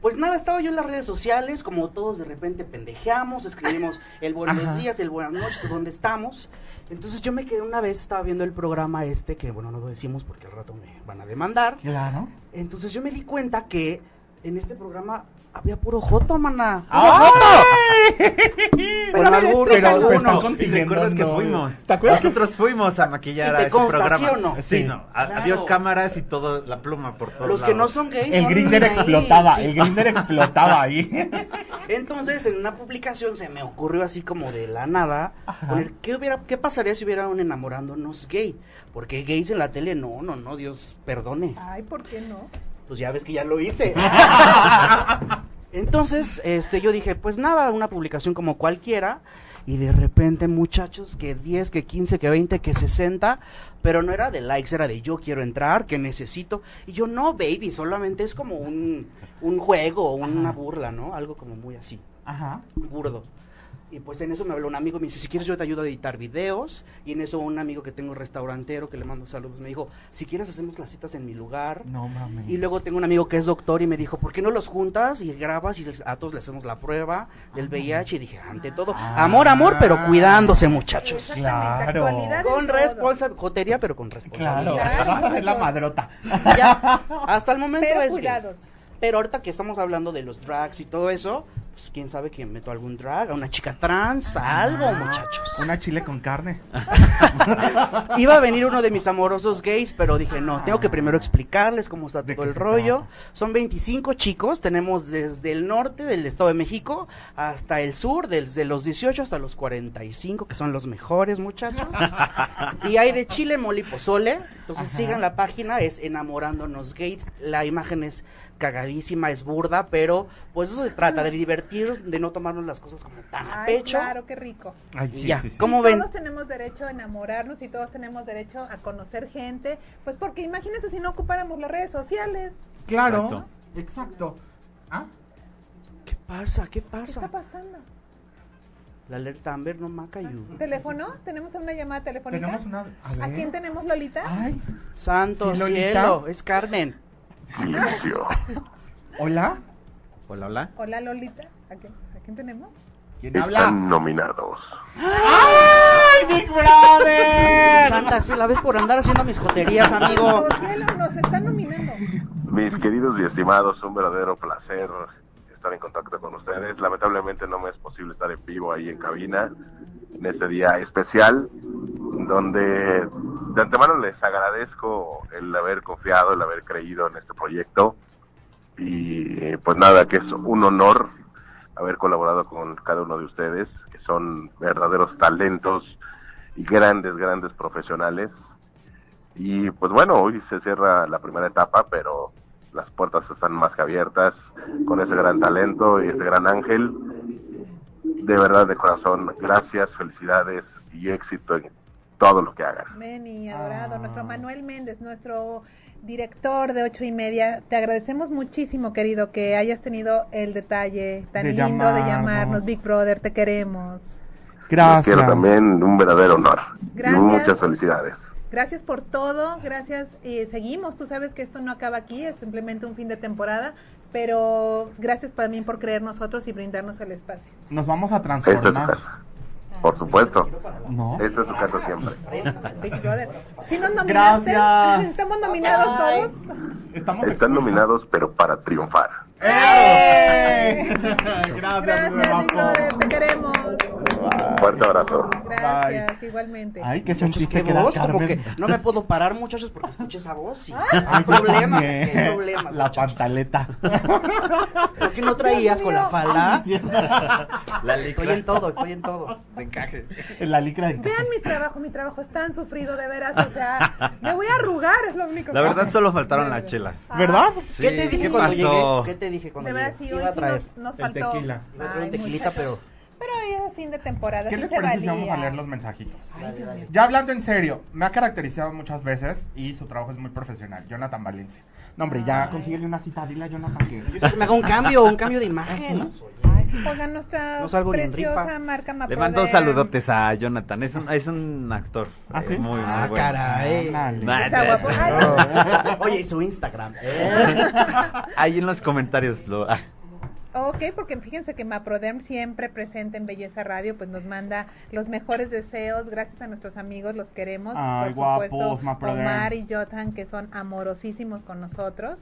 Pues nada, estaba yo en las redes sociales, como todos de repente pendejeamos, escribimos el buenos Ajá. días, el buenas noches, ¿dónde estamos? Entonces yo me quedé una vez, estaba viendo el programa este, que bueno, no lo decimos porque al rato me van a demandar. Claro. Entonces yo me di cuenta que en este programa había puro joto, mana. ¡Puro ¡Ay! joto! A ver, algunos, algunos. Pero están ¿Y te acuerdas que fuimos? ¿Te acuerdas? Nosotros fuimos a maquillar ¿Y a te ese consta, programa. sí o no? Sí, Sí. no. A- Claro. Adiós cámaras y todo, la pluma por todos Los que no son gays. El grinder explotaba, sí. el grinder explotaba ahí. Entonces, en una publicación se me ocurrió así como de la nada Ajá. poner qué hubiera qué pasaría si hubiera un enamorándonos gay, porque gays en la tele no, no, no, Dios perdone. Ay, ¿por qué no? Pues ya ves que ya lo hice. Entonces, este yo dije, pues nada, una publicación como cualquiera y de repente muchachos que 10, que 15, que 20, que 60, pero no era de likes, era de yo quiero entrar, que necesito. Y yo no, baby, solamente es como un un juego, una burla, ¿no? Algo como muy así Ajá. burdo. Y pues en eso me habló un amigo, me dice, si quieres yo te ayudo a editar videos. Y en eso un amigo que tengo restaurantero, que le mando saludos, me dijo, si quieres hacemos las citas en mi lugar. No mames. Y luego tengo un amigo que es doctor y me dijo, ¿por qué no los juntas y grabas y a todos le hacemos la prueba del VIH? Y dije, ante todo, Ah. amor, amor, pero cuidándose muchachos. Claro. Con responsabilidad, jotería, pero con responsabilidad. Claro, vas a hacer la madrota. Ya, hasta el momento Pero es cuidados. Pero ahorita que estamos hablando de los drags y todo eso, pues quién sabe que meto algún drag, a una chica trans, algo, muchachos. Una chile con carne. Iba a venir uno de mis amorosos gays, pero dije, no, tengo que primero explicarles cómo está ¿De todo el rollo. Son 25 chicos, tenemos desde el norte del Estado de México hasta el sur, desde los 18 hasta los 45, que son los mejores muchachos. y hay de chile, mole y pozole. Entonces Ajá. sigan la página, es Enamorándonos Gays. La imagen es es burda, pero pues eso se trata, de divertir, de no tomarnos las cosas como tan a Ay, pecho. claro, qué rico. Ay, sí, ya, sí, sí. ¿cómo Y ven? Todos tenemos derecho a enamorarnos y todos tenemos derecho a conocer gente, pues porque imagínense si no ocupáramos las redes sociales. Claro. Exacto. Exacto. ¿Ah? ¿Qué pasa? ¿Qué ¿Qué está pasa? pasando? La alerta Amber no maca you. ¿Teléfono? ¿Tenemos una llamada telefónica? Tenemos una. ¿A quién tenemos, Lolita? Ay. Santo ¿Sí, Lolita? cielo, es Carmen. Silencio. Hola. Hola, hola. Hola, Lolita. ¿A quién, ¿A quién tenemos? ¿Quién habla? Están nominados. ¡Ay, Big Brother! Santa, si la ves por andar haciendo mis joterías, amigo. ¡Oh, cielo! Nos están nominando. Mis queridos y estimados, un verdadero placer estar en contacto con ustedes. Lamentablemente no me es posible estar en vivo ahí en cabina en este día especial, donde de antemano les agradezco el haber confiado, el haber creído en este proyecto. Y pues nada, que es un honor haber colaborado con cada uno de ustedes, que son verdaderos talentos y grandes, grandes profesionales. Y pues bueno, hoy se cierra la primera etapa, pero las puertas están más que abiertas con ese gran talento y ese gran ángel. De verdad, de corazón, gracias, felicidades y éxito en todo lo que hagan. Meni, adorado. Ah. Nuestro Manuel Méndez, nuestro director de ocho y media. Te agradecemos muchísimo, querido, que hayas tenido el detalle tan De lindo de llamarnos. Big Brother, te queremos. Gracias. quiero también un verdadero honor. Gracias. Y muchas felicidades. Gracias por todo, gracias. Y seguimos, tú sabes que esto no acaba aquí, es simplemente un fin de temporada, pero gracias también por creer nosotros y brindarnos el espacio. Nos vamos a Esta es su transformar. casa. Por supuesto. No. Esta es su casa siempre. Big Brother. ¿Sí nos nominaste? Gracias. ¿Estamos nominados todos? Estamos Están nominados, pero para triunfar. ¡Eh! Gracias, Gracias. Big Brother, te queremos. Un fuerte abrazo. Gracias, igualmente. Ay, qué sentiste qué que voz, como que no me puedo parar, muchachos, porque escuché esa voz y Ay, hay problemas, hay problemas. La muchachos. pantaleta. ¿Por qué no traías con la falda? La Estoy en todo, estoy en todo. de encaje. La licra de Vean mi trabajo, mi trabajo es tan sufrido de veras, o sea, me voy a arrugar, es lo único La verdad solo faltaron las chelas. ¿Verdad? Sí, ¿Qué te dije ¿qué cuando pasó? llegué? ¿Qué te dije cuando De verdad, llegué? sí, hoy Iba a sí traer. nos, nos El faltó. tequila. Iba a traer un Ay, tequilita, pero... Pero hoy es fin de temporada, ¿Qué sí les se parece si vamos a leer los mensajitos? Dale, dale. Ya hablando en serio, me ha caracterizado muchas veces y su trabajo es muy profesional. Jonathan Valencia. No, hombre, ya consíguele una cita, dile a Jonathan que. Me haga un cambio, un cambio de imagen. Ay, Oigan, nuestra No preciosa rifa. marca Le Mapoder. mando saludotes a Jonathan. Es un, es un actor. ¿Ah, sí? eh, Muy, muy Ah, bueno. caray. Está guapo. Oye, y su Instagram. Ahí en los comentarios lo. Ok, porque fíjense que Maprodem siempre presente en Belleza Radio, pues nos manda los mejores deseos, gracias a nuestros amigos, los queremos, Ay, por supuesto, guapos, Maprodem. Omar y Jotan, que son amorosísimos con nosotros.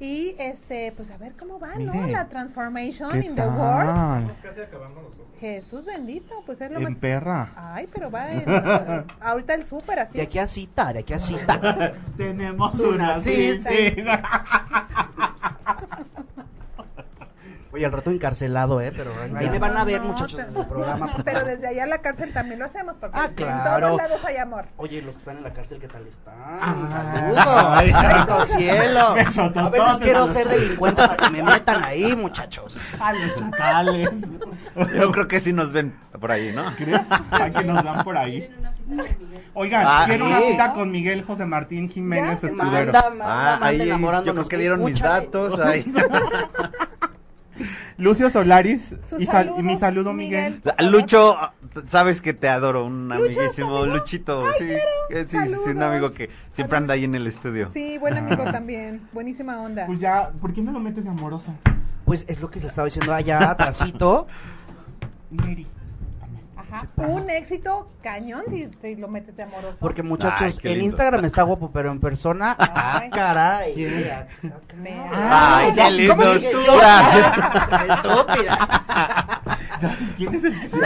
Y este, pues a ver cómo va, ¿no? La transformation ¿Qué in the world. tal? Casi acabando nosotros. Jesús bendito, pues es lo En más. perra. Ay, pero va en, ahorita el súper así. De aquí a cita, de aquí a cita. Tenemos Una una cita. cita. Oye, al rato encarcelado, ¿eh? Pero ahí me van a ver, No, muchachos, te- en el programa. Pero favor. desde allá a la cárcel también lo hacemos, porque Ah, en todos lados hay amor. Oye, los que están en la cárcel, ¿qué tal están? Ay. ¡Saludos! ¡Santo cielo! A veces quiero ser delincuente para que me metan ahí, muchachos. A los chacales. Yo creo que sí nos ven por ahí, ¿no? ¿Crees? Ay, que nos dan por ahí. Oigan, Ah, quiero sí. una cita con Miguel José Martín Jiménez Ya, Escudero. Manda, manda, Ah, manda ahí yo creo que dieron mis datos. Ahí. Lucio Solaris Su y, sal- saludo, y mi saludo, Miguel. favor. Lucho, sabes que te adoro, un Lucho, amiguísimo. Luchito, Ay, sí, claro, eh, sí, sí, sí, un amigo que siempre anda ahí en el estudio. Sí, buen amigo también. Buenísima onda. Pues ya, ¿por qué no lo metes de amoroso? Pues es lo que les estaba diciendo allá, atrásito. Mary. Ajá. Un éxito cañón si, si lo metes de amoroso. Porque muchachos, Ay, en. Instagram está guapo, pero en persona, ah, Ay. caray. Mira. Ay, qué lindo. Gracias. Mira. ¿Quién es el que se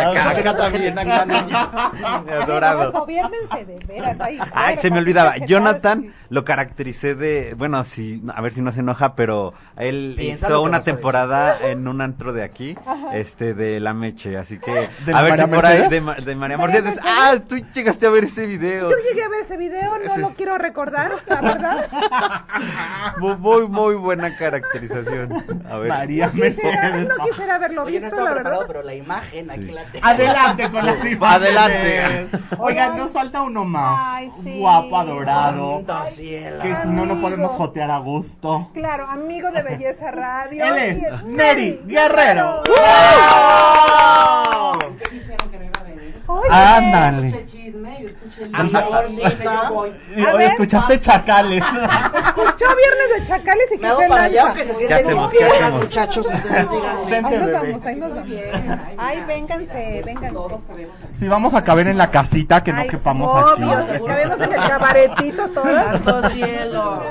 también, niño. Adorado. De veras. Ay, se me olvidaba. Jonathan lo caractericé de, bueno, si, a ver si no se enoja, pero él Piensa hizo una temporada en un antro de aquí, este, de La Meche, así que, ¿De a ver María si por ahí, de, Ma- de María Mercedes. Mercedes. Ah, tú llegaste a ver ese video. Yo llegué a ver ese video, no lo quiero recordar, la verdad. Muy, muy, buena caracterización. A ver. María Quisiera, Mercedes. no quisiera haberlo Oye, no visto, la verdad. pero la imagen aquí la tengo. Adelante con las imágenes. Adelante. Oigan, nos falta uno más. Ay, sí. Guapo, adorado. Que si no, no podemos jotear a gusto. Claro, amigo de Belleza Radio. Él es es Neri Guerrero. Oye, Ándale. chisme, yo escuché el Ajá. video, A ver. Escuchaste chacales. Escuchó Viernes de Chacales y que se para allá aunque se ¿Qué sienten hacemos? mis ¿Qué piernas, hacemos? muchachos, ustedes díganme. Vente, Ahí nos vamos, ahí nos vamos. Ay, vénganse, vénganse. Si vamos a caber en la casita, que no Ay, quepamos obvio, aquí. si cabemos en el cabaretito todas. Santo cielo.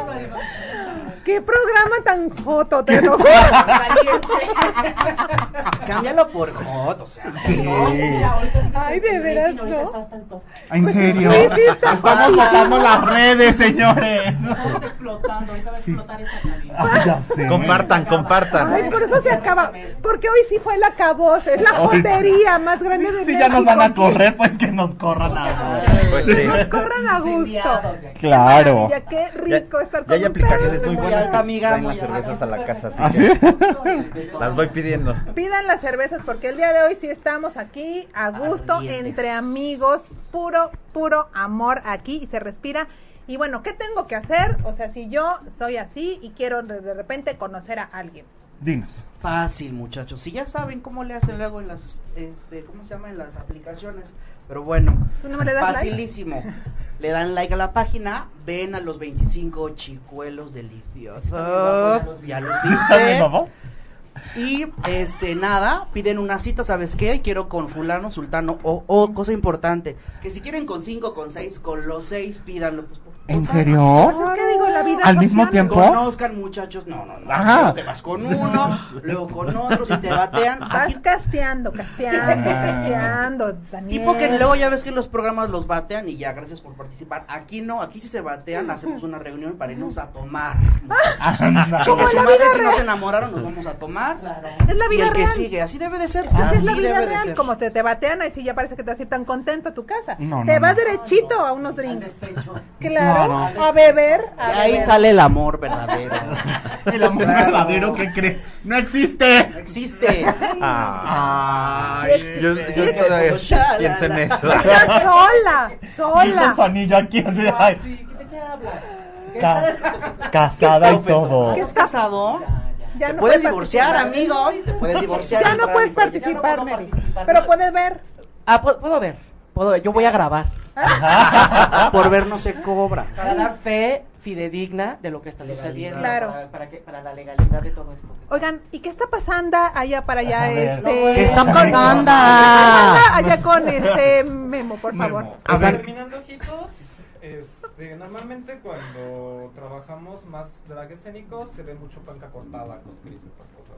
¿Qué programa tan joto, te lo Cámbialo por hot, o sea. Ay, de veras, ¿no? ¿En serio? sí, sí, está Estamos botando las redes, señores. Ay, ya sé. Compartan, compartan. Ay, por eso se acaba. Porque hoy sí fue el acabose. Es la jotería más grande de Si ya nos van a correr, pues que nos corran a Pues sí. Nos corran a gusto. Claro. Ya qué rico estar Ya con hay aplicaciones Muy buenas traen las cervezas a la casa, así ¿Ah, que sí? las voy pidiendo. Pidan las cervezas porque el día de hoy sí estamos aquí a gusto, Ardientes. entre amigos, puro, puro amor aquí y se respira. Y bueno, ¿qué tengo que hacer? O sea, si yo soy así y quiero de, repente conocer a alguien. Dinos. Fácil, muchachos. Si ya saben cómo le hacen luego en las, este, ¿cómo se llama? En las aplicaciones. Pero bueno, ¿Tú no me le das like? Le dan like a la página, ven a los 25 chicuelos deliciosos. Ya los ¿Mi viste. Y este nada, piden una cita, ¿sabes qué? Quiero con fulano, sultano o, o cosa importante, que si quieren con cinco, con seis, con los seis pídanlo. Pues, ¿En total, serio? Pues es que digo, la vida ¿Al mismo tiempo? Conozcan muchachos, no, no, no. Ajá. Te vas con uno, luego con otro, si te batean. Vas aquí- casteando, casteando, Ah. casteando, Daniel. tipo que luego ya ves que los programas los batean y ya, gracias por participar. Aquí no, aquí si se batean, hacemos una reunión para irnos a tomar. Anda. Porque Como su madre si no real. se enamoraron, nos vvamos a tomar. Es la Y vida el que sigue, así debe de ser. Así es la Así vida debe de real, ser. como te, te batean, ahí sí ya parece que te vas a ir tan contento a tu casa. No, te no, vas no. derechito a unos drinks. Claro, Claro. a beber. Y ahí beber. sale el amor verdadero. El amor Claro. verdadero que crees. ¡No existe! No existe. Ah, yo, yo sí. todavía Sí. pienso en eso. Sola, Y sola. su anillo aquí así. ay, ca- casada y todo. ¿Qué es casado? Ya Te no puedes puedes divorciar, participar. amigo. Te puedes divorciar. Ya no puedes participar, Neri. Pero puedes ver. Ah, ¿puedo, puedo ver. Puedo ver. Yo voy a grabar. Por ver no se cobra. Para dar fe fidedigna de lo que está sucediendo. Claro. Para, para que, para la legalidad de todo esto. Oigan, ¿y qué está pasando allá para allá? A ver. este, ¿Qué está con- pasando? ¿Qué está allá con este Memo, por favor? Memo. A ver. terminando ojitos, este, normalmente cuando trabajamos más drag escénico se ve mucho panca cortada, cosplays, estas cosas,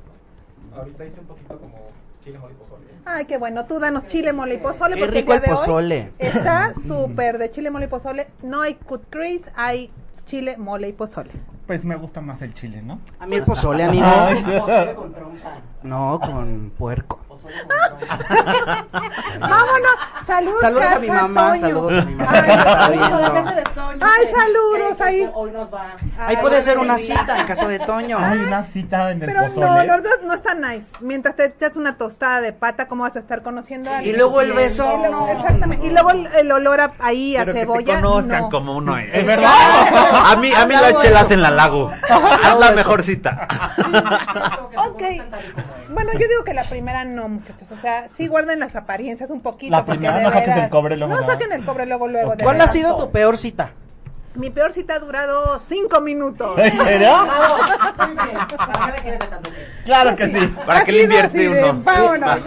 ¿no? Ahorita hice un poquito como chile mole y pozole. Ay, qué bueno. Tú danos chile, mole y pozole. Qué porque rico el día el de hoy pozole. Está súper de chile, mole y pozole. No hay cut crease, hay chile, mole y pozole. Pues me gusta más el chile, ¿no? A mí el pozole, Pozole con trompa. No, con puerco. Vámonos. Saludos, Saludos a mi mamá, Toño. saludos a mi mamá. Ay, Está Saludos a la viendo. casa de Toño. Ay, que- saludos que- ahí. que Hoy nos va. Ahí Ay, puede ser una cita en casa de Toño. Hay una cita en el Pero no, pozole. los dos no están nice. Mientras te echas una tostada de pata, ¿cómo vas a estar conociendo a Y alguien? luego el beso, Y luego- no. Exactamente. Y luego el, el olor a- ahí a Pero que te cebolla. conozcan no. como uno es. Es verdad. A mí, a mí la chelas en la lago. Es la mejor cita. Ok. Bueno, yo digo que la primera no, muchachos. O sea, sí guarden las apariencias un poquito. La primera de no saques veras- el cobre luego, No no. saquen el cobre luego, luego. de ¿Cuál ha sido tu peor cita? Mi peor cita ha durado cinco minutos. ¿En serio? Claro que sí. ¿Para qué le invierte uno? Vámonos.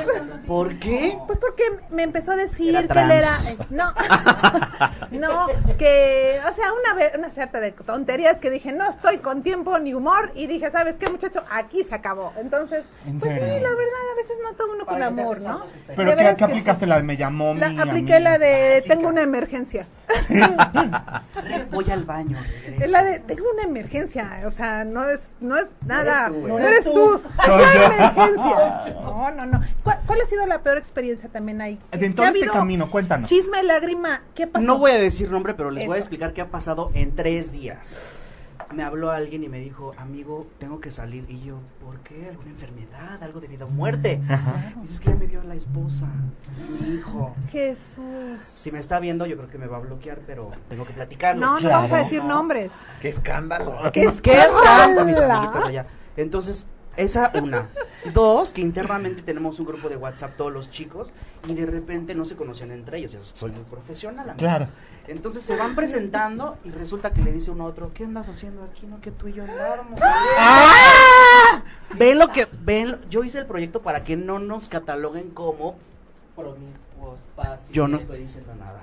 ¿Por qué? Pues porque me empezó a decir Era que él era. no, no, que. O sea, una, una cierta de tonterías que dije, no estoy con tiempo ni humor. Y dije, ¿sabes qué, muchacho? Aquí se acabó. Entonces, ¿En pues sí, serio? la verdad, a veces no todo uno con amor, ¿no? sí. ¿Pero qué, qué aplicaste? sí. ¿La de me llamó La, mi apliqué amiga? la de tengo una emergencia. Voy al baño. regreso. Es la de tengo una emergencia, o sea, no es no es nada, tú, no eres tú, es Soy una yo. emergencia. No, no, no. ¿Cuál, cuál ha sido la peor experiencia también ahí? De en ¿Qué todo ha este habido? camino, cuéntanos. Chisme, lágrima, ¿qué pasó? No voy a decir nombre, pero les voy a explicar qué ha pasado en tres días. Me habló alguien y me dijo, amigo, tengo que salir. Y yo, ¿por qué? ¿Alguna enfermedad? ¿Algo de vida o muerte? Ajá. Dices que ya me vio la esposa, mi hijo. Jesús. Si me está viendo, yo creo que me va a bloquear, pero tengo que platicarlo. No, no Claro. vamos a decir nombres. ¡Qué escándalo! ¿Qué ¿Qué escándalo, mis escándalo? Entonces, esa una. Dos, que internamente tenemos un grupo de WhatsApp todos los chicos y de repente no se conocían entre ellos. Yo soy muy profesional, amigo. Claro. Entonces se van presentando y resulta que le dice uno a otro, ¿qué andas haciendo aquí? No, que tú y yo andábamos. ¡Ah! Ven lo que, ven, yo hice el proyecto para que no nos cataloguen como Promiscuos, fáciles. yo no estoy diciendo nada.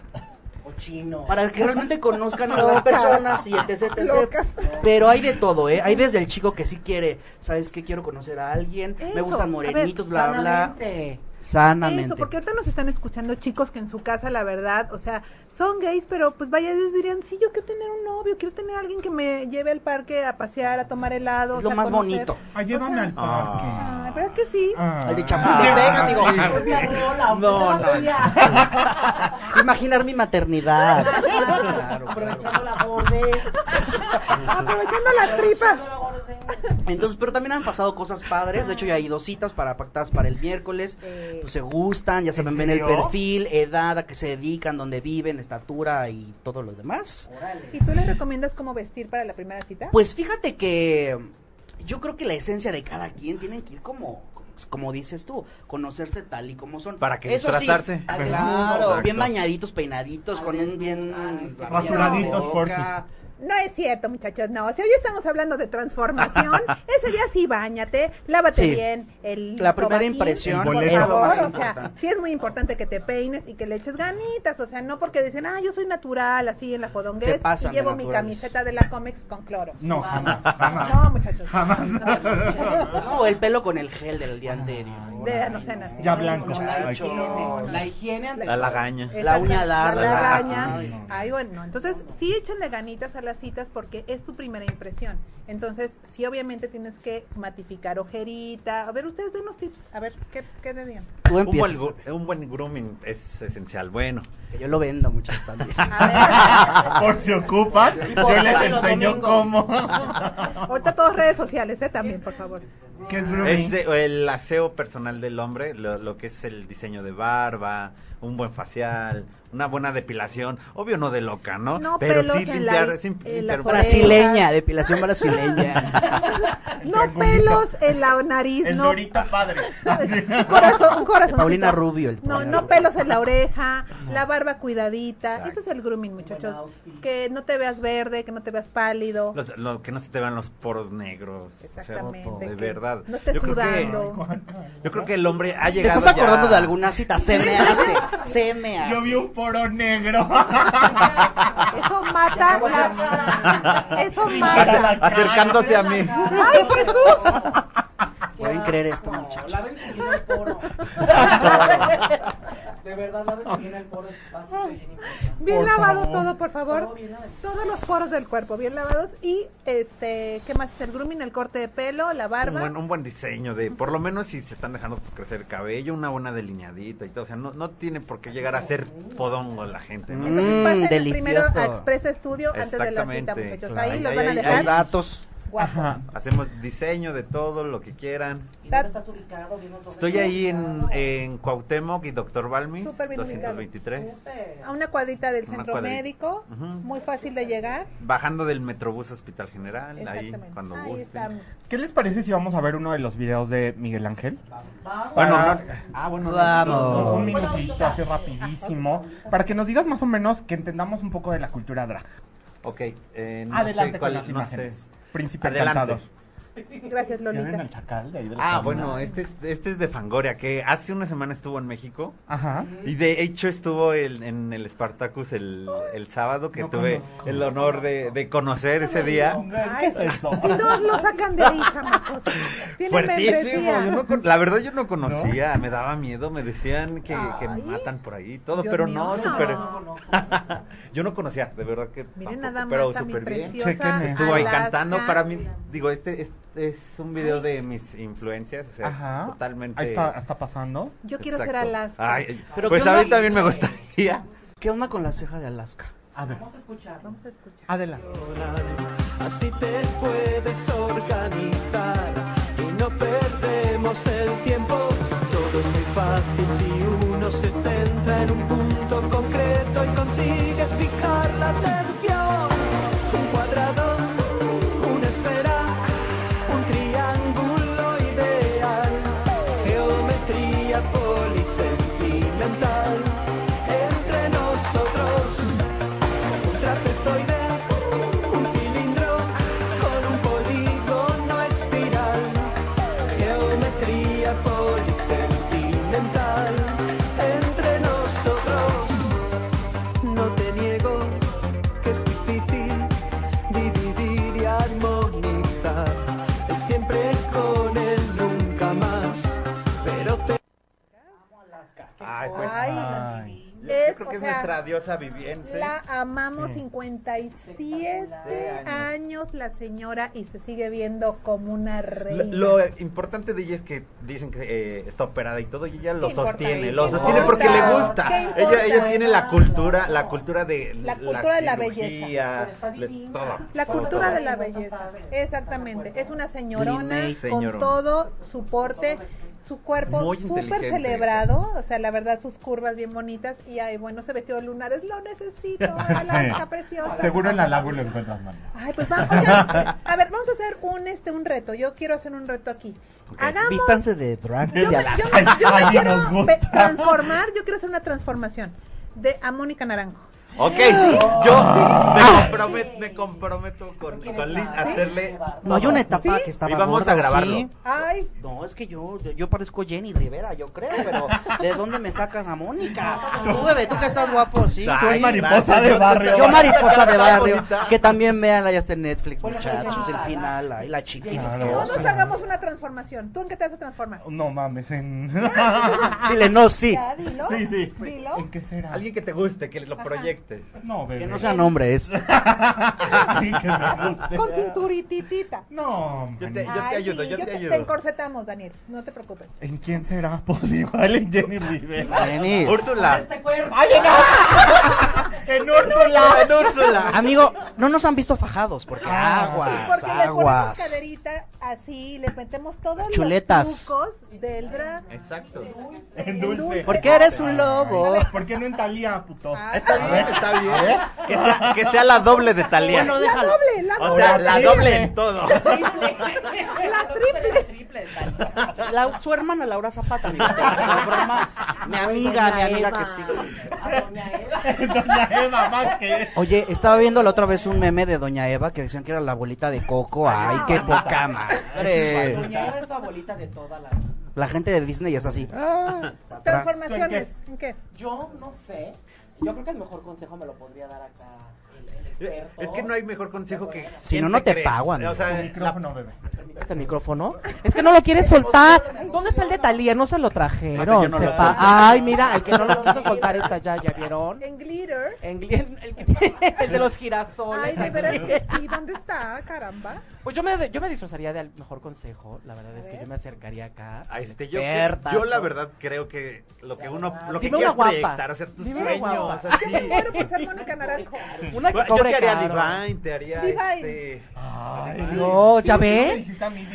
O chino. Para que realmente conozcan a las personas y etc, etc. Pero hay de todo, ¿eh? Hay desde el chico que sí quiere, ¿sabes qué? Quiero conocer a alguien, me gustan a morenitos, ver, bla, bla. Sanamente. Sanamente. Eso, porque ahorita nos están escuchando chicos que en su casa, la verdad, o sea, son gays, pero pues vaya, ellos dirían, sí, yo quiero tener un novio, quiero tener a alguien que me lleve al parque a pasear, a tomar helado. Es o lo sea, más conocer. bonito. Ah, llévame al parque. Ay, ¿verdad que sí? Ah. El de Chapultepec, amigo. No, No, no. Imaginar mi maternidad. Claro, Aprovechando la borde. Aprovechando la tripa. Entonces, pero también han pasado cosas padres. De hecho, ya hay dos citas para pactadas para el miércoles. Eh. Pues se gustan, ya saben, ¿En ven el perfil, edad, a qué se dedican, dónde viven, estatura y todo lo demás. ¿Y tú les recomiendas cómo vestir para la primera cita? Pues fíjate que yo creo que la esencia de cada quien tienen que ir como, como dices tú, conocerse tal y como son. Para que Eso sí, disfrazarse. Claro, Exacto. bien bañaditos, peinaditos, con un bien... Rasuraditos, por si. No es cierto, muchachos, no. Si hoy estamos hablando de transformación, ese día sí bañate, lávate Sí. bien el La primera impresión por favor, o sea, sí es muy importante que te peines y que le eches ganitas, o sea, no porque dicen, ah, yo soy natural, así en la Se fodonguez, y llevo mi camiseta de la Comex con cloro. No, jamás, jamás. No, muchachos. Jamás. No, el pelo con el gel del día anterior. De no así. Ya blanco. La higiene. La La lagaña. La uña larga. La lagaña. Ay, no. Ay, bueno, entonces sí échenle ganitas a las citas porque es tu primera impresión. Entonces, sí obviamente tienes que matificar ojerita. A ver, ustedes den unos tips. A ver, ¿qué, qué decían? Tú Un buen, un buen grooming es esencial. Bueno, yo lo vendo, muchachos, también. A Por si ocupan, por yo les enseño cómo. ver, ahorita todas redes sociales, ¿eh? También, por favor. ¿Qué es grooming? es eh, el aseo personal del hombre, lo, lo que es el diseño de barba, un buen facial, una buena depilación. Obvio no de loca, ¿no? No Pero pelos sí en limpiar, la- sí en Brasileña, depilación brasileña. No pelos en la nariz, El no. dorito padre. Un corazón, un corazón. Paulina Rubio, el No, no pelos en la oreja, la barba cuidadita. Exacto. Eso es el grooming, muchachos. Que no te veas verde, que no te veas pálido. Los- lo- que no se te vean los poros negros. o sea, Exactamente. de verdad. No estés yo creo que sudando. yo creo que el hombre ha ¿Te llegado estás acordando ya- de alguna cita? Se me hace, se me hace. Yo vi un poro negro. Eso mata. la- Eso mata. acercándose a mí. ¡Ay, Jesús! Pueden creer esto, No, muchachos. laven bien el poro. De verdad, laven bien el poro. Es y bien Por lavado favor. todo, por favor. Todo bien. Todos los poros del cuerpo bien lavados. Y, este, ¿qué más es el grooming? El corte de pelo, la Un barba. buen, un buen diseño de, por lo menos si se están dejando crecer el cabello, una buena delineadita y todo, o sea, no, no tiene por qué llegar a ser fodongo la gente, ¿no? Entonces Mm, primero a Express Studio antes de la cita, Exactamente, muchachos. claro. Ahí los Ahí- van a ahí- dejar Hay datos. Guapos. Ajá. Hacemos diseño de todo, lo que quieran. ¿Y dónde estás ubicado? Dime dónde Estoy ahí en, ubicado. en Cuauhtémoc y Doctor Balmis, Súper bien ubicado. 223. Súper. A una cuadrita del Una centro cuadrita. médico. Muy fácil de llegar. Bajando del Metrobús Hospital General, ahí cuando Ahí gusten. estamos. ¿Qué les parece si vamos a ver uno de los videos de Miguel Ángel? Vamos. Bueno, no- Ah, bueno, no, Vamos. un minutito, así rapidísimo. Para que nos digas más o menos que entendamos un poco de la cultura drag. Ok, eh, no Adelante sé con cuál, las no imágenes. sé. Príncipe Adelante. Encantados. Gracias, ¿Ya ven Lolita. al chacal de ahí de la Ah, cabina? bueno, este es, este es de Fangoria, que hace una semana estuvo en México. Ajá. Y de hecho estuvo el- en el Spartacus el, el sábado, que No tuve conozco. el honor de, de conocer ese día. ¿Qué es eso? Si no lo sacan de ahí, chamacos. Fuertísimo. yo no con- la verdad yo no conocía, me daba miedo, me decían que, que Ay. matan por ahí y todo, Dios pero mío, no, no. súper... yo no conocía, de verdad que Miren tampoco, nada más pero súper bien. preciosa Chequen Estuvo ahí cantando para mí, digo, este, este es un video de mis influencias, o sea, Ajá. es totalmente... Ahí está, está pasando. Yo quiero ser Exacto. Alaska. Ay, Pero pues ¿qué a mí también me gustaría. ¿Qué onda con la ceja de Alaska? A ver, Vamos a escuchar. Vamos a escuchar. adelante. Así te puedes organizar y no perdemos el tiempo. Todo es muy fácil si uno se centra en un punto Es, sea, nuestra diosa viviente. La amamos Sí. 57 años. años la señora y se sigue viendo como una reina. Lo, lo importante de ella es que dicen que eh, está operada y todo y ella lo sostiene, ¿Qué lo sostiene porque le gusta. ¿Qué Ella, ella tiene la cultura, la cultura de La cultura de la todo, La todo, cultura todo. de la belleza. Exactamente. Es una señorona con todo su porte, su cuerpo súper celebrado. O sea, la verdad, sus curvas bien bonitas. Y ay, bueno, ese vestido de lunares lo necesito. Alaska preciosa. Seguro en la lago lo encuentras, man. Ay, pues vamos. a ver, vamos a hacer un este un reto. Yo quiero hacer un reto aquí. Hagamos. Vístanse de drag Yo yo me- yo me Ay, quiero nos gusta. ve- transformar. Yo quiero hacer una transformación de a Mónica Naranjo. Ok, yo me comprometo, me comprometo con, con Liz a hacerle. No hay una etapa ¿Sí? que estaba Y vamos gorda, a ¿o grabarlo. sí? Ay, No, es que yo, yo, yo parezco Jenny Rivera, yo creo, pero ¿de dónde me sacas a Mónica? Tú, bebé, tú que estás guapo, sí. Soy sí. mariposa de barrio. Yo mariposa de barrio, que también vean, ya está en Netflix, muchachos, el final, ahí la chiquis Claro. todos asquerosa. hagamos una transformación. ¿Tú en qué te vas a transformar? No mames, en... Dile, no, sí, Ya, dilo. Sí, sí. Dilo. ¿En qué será? Alguien que te guste, que lo Ajá. Proyectes. No, bebé. que no sean hombres. Con cinturititita. No, Yo te- yo Ay, ayudo, sí, yo te Te ayudo. encorsetamos, Daniel. No te preocupes. ¿En quién será? Pues igual en Jenny Rivera. Jenny. Úrsula. Este cuerpo. ¡Ay, no! ¡En Úrsula! En Úrsula. Amigo, no nos han visto fajados, porque Ah. aguas, Porque le ponemos aguas. caderita así, le metemos todos Chuletas. los trucos del drag. Exacto. En dulce. Porque eres un lobo. ¿Por qué no en Talía, putos? Ah, Está bien, está bien. Que sea, que sea la doble de Talía. Bueno, La doble, la o doble. sea, la doble en todo. La triple. triple. Dani. La- su hermana Laura Zapata, no bromas. Mi amiga, mi amiga que sí. A Doña Eva. Doña Eva, más que... Oye, estaba viendo la otra vez un meme de Doña Eva que decían que era la abuelita de Coco. Ay, qué poca madre. Doña Eva es tu abuelita de toda la. La gente de Disney está así. Ah. Transformaciones. ¿En qué? Yo no sé. Yo creo que el mejor consejo me lo podría dar acá el, el. Es que no hay mejor consejo que. Si ¿quién no, no te crees? pago, amigo. O sea, la- Micrófono, bebé. ¿Este micrófono? Es que no lo quieres soltar. ¿Dónde está el de Talía? No se lo trajeron. Yo no sepa. Ay, mira, el que no lo quiso soltar está allá, ¿ya vieron? En glitter. En gli- el, que el de los girasoles. Ay, de veras que sí. ¿Dónde está? Caramba. Pues yo me, yo me disfrazaría del mejor consejo. La verdad es que yo me acercaría acá. a este, yo, yo la verdad creo que lo que uno lo que guapa. proyectar, hacer tus sueños, así. Quiero que sea Mónica Naranjo. Una que yo cobre te haría caro. Divine, te haría Divine. este Ay, No, ¿ya Sí, ve?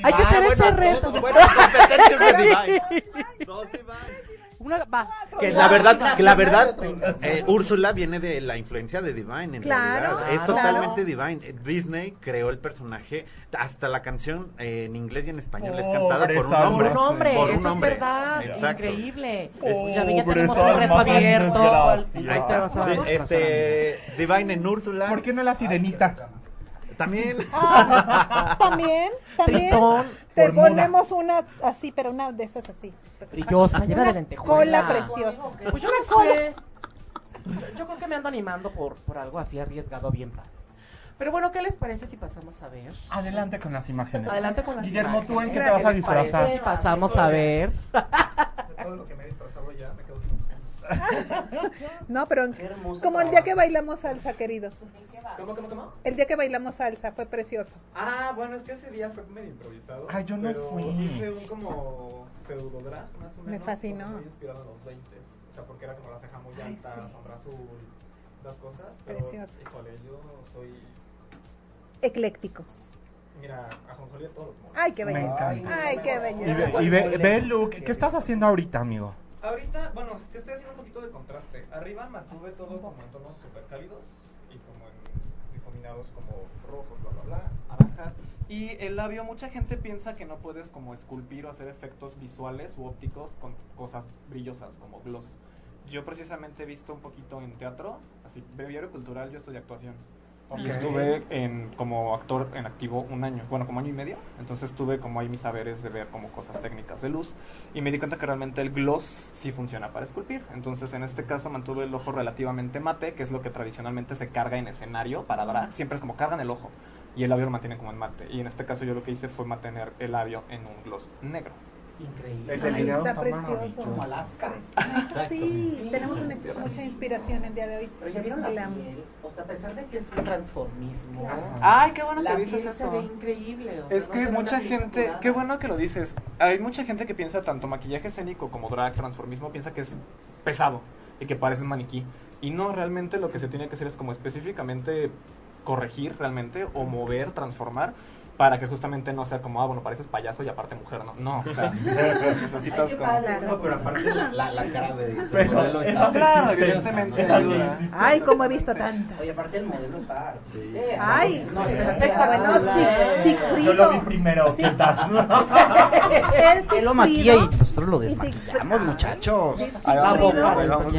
Hay que Ah, hacer ese reto. Bueno, competencias de Divine. Dos Divine. Una, va. Que la verdad, que la verdad, eh, Úrsula viene de la influencia de Divine, en Claro, realidad. Es claro. totalmente Divine. Disney creó el personaje, hasta la canción eh, en inglés y en español es cantada por un hombre. Un hombre, Por un eso hombre. es verdad. Exacto. Increíble. Ya Pobres tenemos un reto abierto. Ahí está, Este, Divine en Úrsula. ¿Por qué no la sirenita? También. Ah, también, también. Tritón. Te ponemos una así, pero una de esas así. Brillosa, llena de lentejuela. cola preciosa. Pues yo no sé. Yo, yo creo que me ando animando por, por algo así arriesgado bien padre. Pero bueno, ¿qué les parece si pasamos a ver? Adelante con las imágenes. Adelante con las Guillermo, ¿tú en qué te imágenes. vas a les parece disfrazar? si pasamos a ver? De todo lo que me he disfrazado ya, me No, pero como el día que bailamos salsa, querido. ¿Cómo, cómo, cómo? El día que bailamos salsa fue precioso. Ah, bueno, es que ese día fue medio improvisado. Ay, yo no pero fui. Hice un como pseudodrag, más o menos. Me fascinó. Muy inspirado en los 20 O sea, porque era como la ceja muy Ay, alta, sí. sombra azul, esas cosas. Pero, Precioso. híjole, yo soy. Ecléctico. Mira, ajonjolí de todo lo que mueve. Ay, qué Me belleza. encanta. Ay, qué Y belleza. ve, y ve, ve el look. ¿Qué estás haciendo ahorita, amigo? Ahorita, bueno, que estoy haciendo un poquito de contraste. Arriba mantuve todo como en tonos súper cálidos y como en difuminados como rojos, bla, bla, bla, naranjas. Y el labio, mucha gente piensa que no puedes como esculpir o hacer efectos visuales u ópticos con cosas brillosas como gloss. Yo precisamente he visto un poquito en teatro, así, breviario cultural, yo estoy de actuación. Y Ok. estuve en, como actor en activo un año, bueno, como año y medio. Entonces tuve como ahí mis saberes de ver como cosas técnicas de luz. Y me di cuenta que realmente el gloss sí funciona para esculpir. Entonces en este caso mantuve el ojo relativamente mate, que es lo que tradicionalmente se carga en escenario para drag. Siempre es como cargan el ojo. Y el labio lo mantiene como en mate. Y en este caso yo lo que hice fue mantener el labio en un gloss negro. Increíble. El está está precioso. Como Alaska. Sí, tenemos una- mucha inspiración el día de hoy. Pero ya vieron la Glam. piel. O sea, a pesar de que es un transformismo. Claro. Ay, qué bueno la que dices piel se eso. ve increíble. o sea, Es no que mucha gente, qué bueno que lo dices. Hay mucha gente que piensa tanto maquillaje escénico como drag, transformismo, piensa que es pesado y que parece un maniquí. Y no, realmente lo que se tiene que hacer es como específicamente corregir realmente o mover, transformar para que justamente no sea como, ah, bueno, pareces payaso y aparte mujer, no. No, o sea, necesitas qué como... No, pero aparte la, la cara de, Pero modelo esa está Claro, existe. evidentemente. Ay, como he visto tantas. Oye, aparte el modelo está. Sí. Eh, Ay, no, está bueno, espectacular. Sig- Sigfrido. Yo lo vi primero. ¿Qué tal? Es Él lo maquilla y nosotros lo desmaquillamos, Sigfrido. muchachos. Ahí vamos, vamos.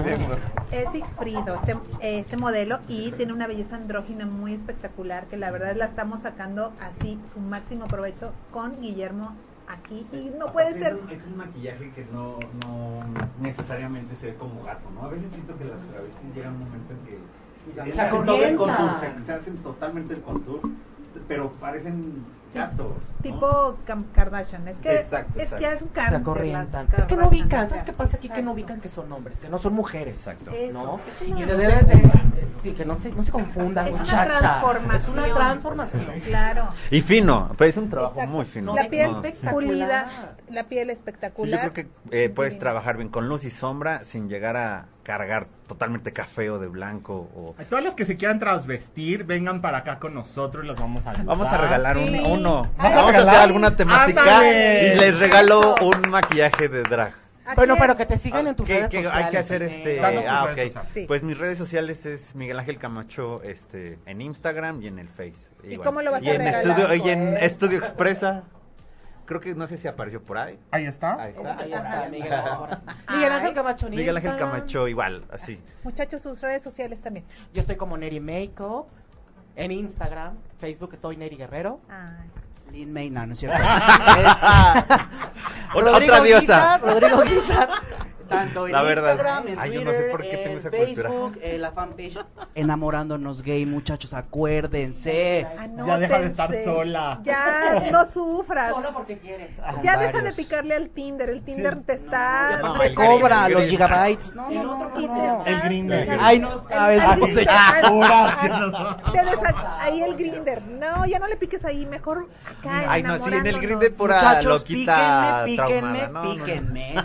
Es Sigfrido, este, este modelo, y tiene una belleza andrógina muy espectacular, que la verdad la estamos sacando así su máximo provecho con Guillermo aquí. Y no puede ser. Es un, es un maquillaje que no, no necesariamente se ve como gato, ¿no? A veces siento que las travestis llegan a un momento en que se el contour, se, se hacen totalmente el contour, pero parecen gatos. ¿no? Tipo Cam- Kardashian, es que Exacto, es exacto. que es un cáncer. Es que no ubican, ¿sabes qué pasa aquí? Que no ubican que son hombres, que no son mujeres. Exacto. Eso, ¿no? Y una- que debes de. Sí, que no se, no se confundan, Es una muchacha. transformación. Es una transformación. Claro. Y fino, pero es un trabajo Exacto. muy fino. La piel pulida, la piel Sí, espectacular. yo creo que eh, puedes trabajar bien con luz y sombra sin llegar a cargar totalmente café o de blanco o... A todas las que se quieran transvestir, vengan para acá con nosotros y las vamos a ayudar. Vamos a regalar un, Sí. uno. Ay, Vamos a hacer alguna temática Ándale. y les regalo un maquillaje de drag. Bueno, pero que te sigan en tus ¿Qué- redes sociales. hay que hacer este ah, redes ok. sociales. Sí. Pues mis redes sociales es Miguel Ángel Camacho este en Instagram y en el Face. ¿Y igual. cómo lo vas y a en regalar, estudio y en pues? Estudio Expresa. Creo que no sé si apareció por ahí. Ahí está. Ahí está. Ahí está, Miguel Ángel. Miguel Ángel Camacho. Miguel Ángel. Camacho igual, así. Muchachos, sus redes sociales también. Yo estoy como Neri Makeup. En Instagram, Facebook estoy Neri Guerrero. Ay. Lin May, no, no es cierto. Otra- Rodrigo Otra diosa. Guizar, Rodrigo Guizar. Tanto en La verdad. Instagram, en Ay, yo no sé por qué tengo cultura. Facebook, en la fanpage. Enamorándonos gay, muchachos, acuérdense. Ya deja de estar sola. Ya, no sufras. Solo porque quiere. Ya deja de picarle al Tinder. El Tinder Sí. te está. No, Te cobra los gigabytes. No, El no, no, desa- Ay, no sabes cómo se llama. ahí el grinder. No, ya no le piques ahí. Mejor acá. Ay, no, sí, en el pura Muchachos, loquita píquenme, píquenme.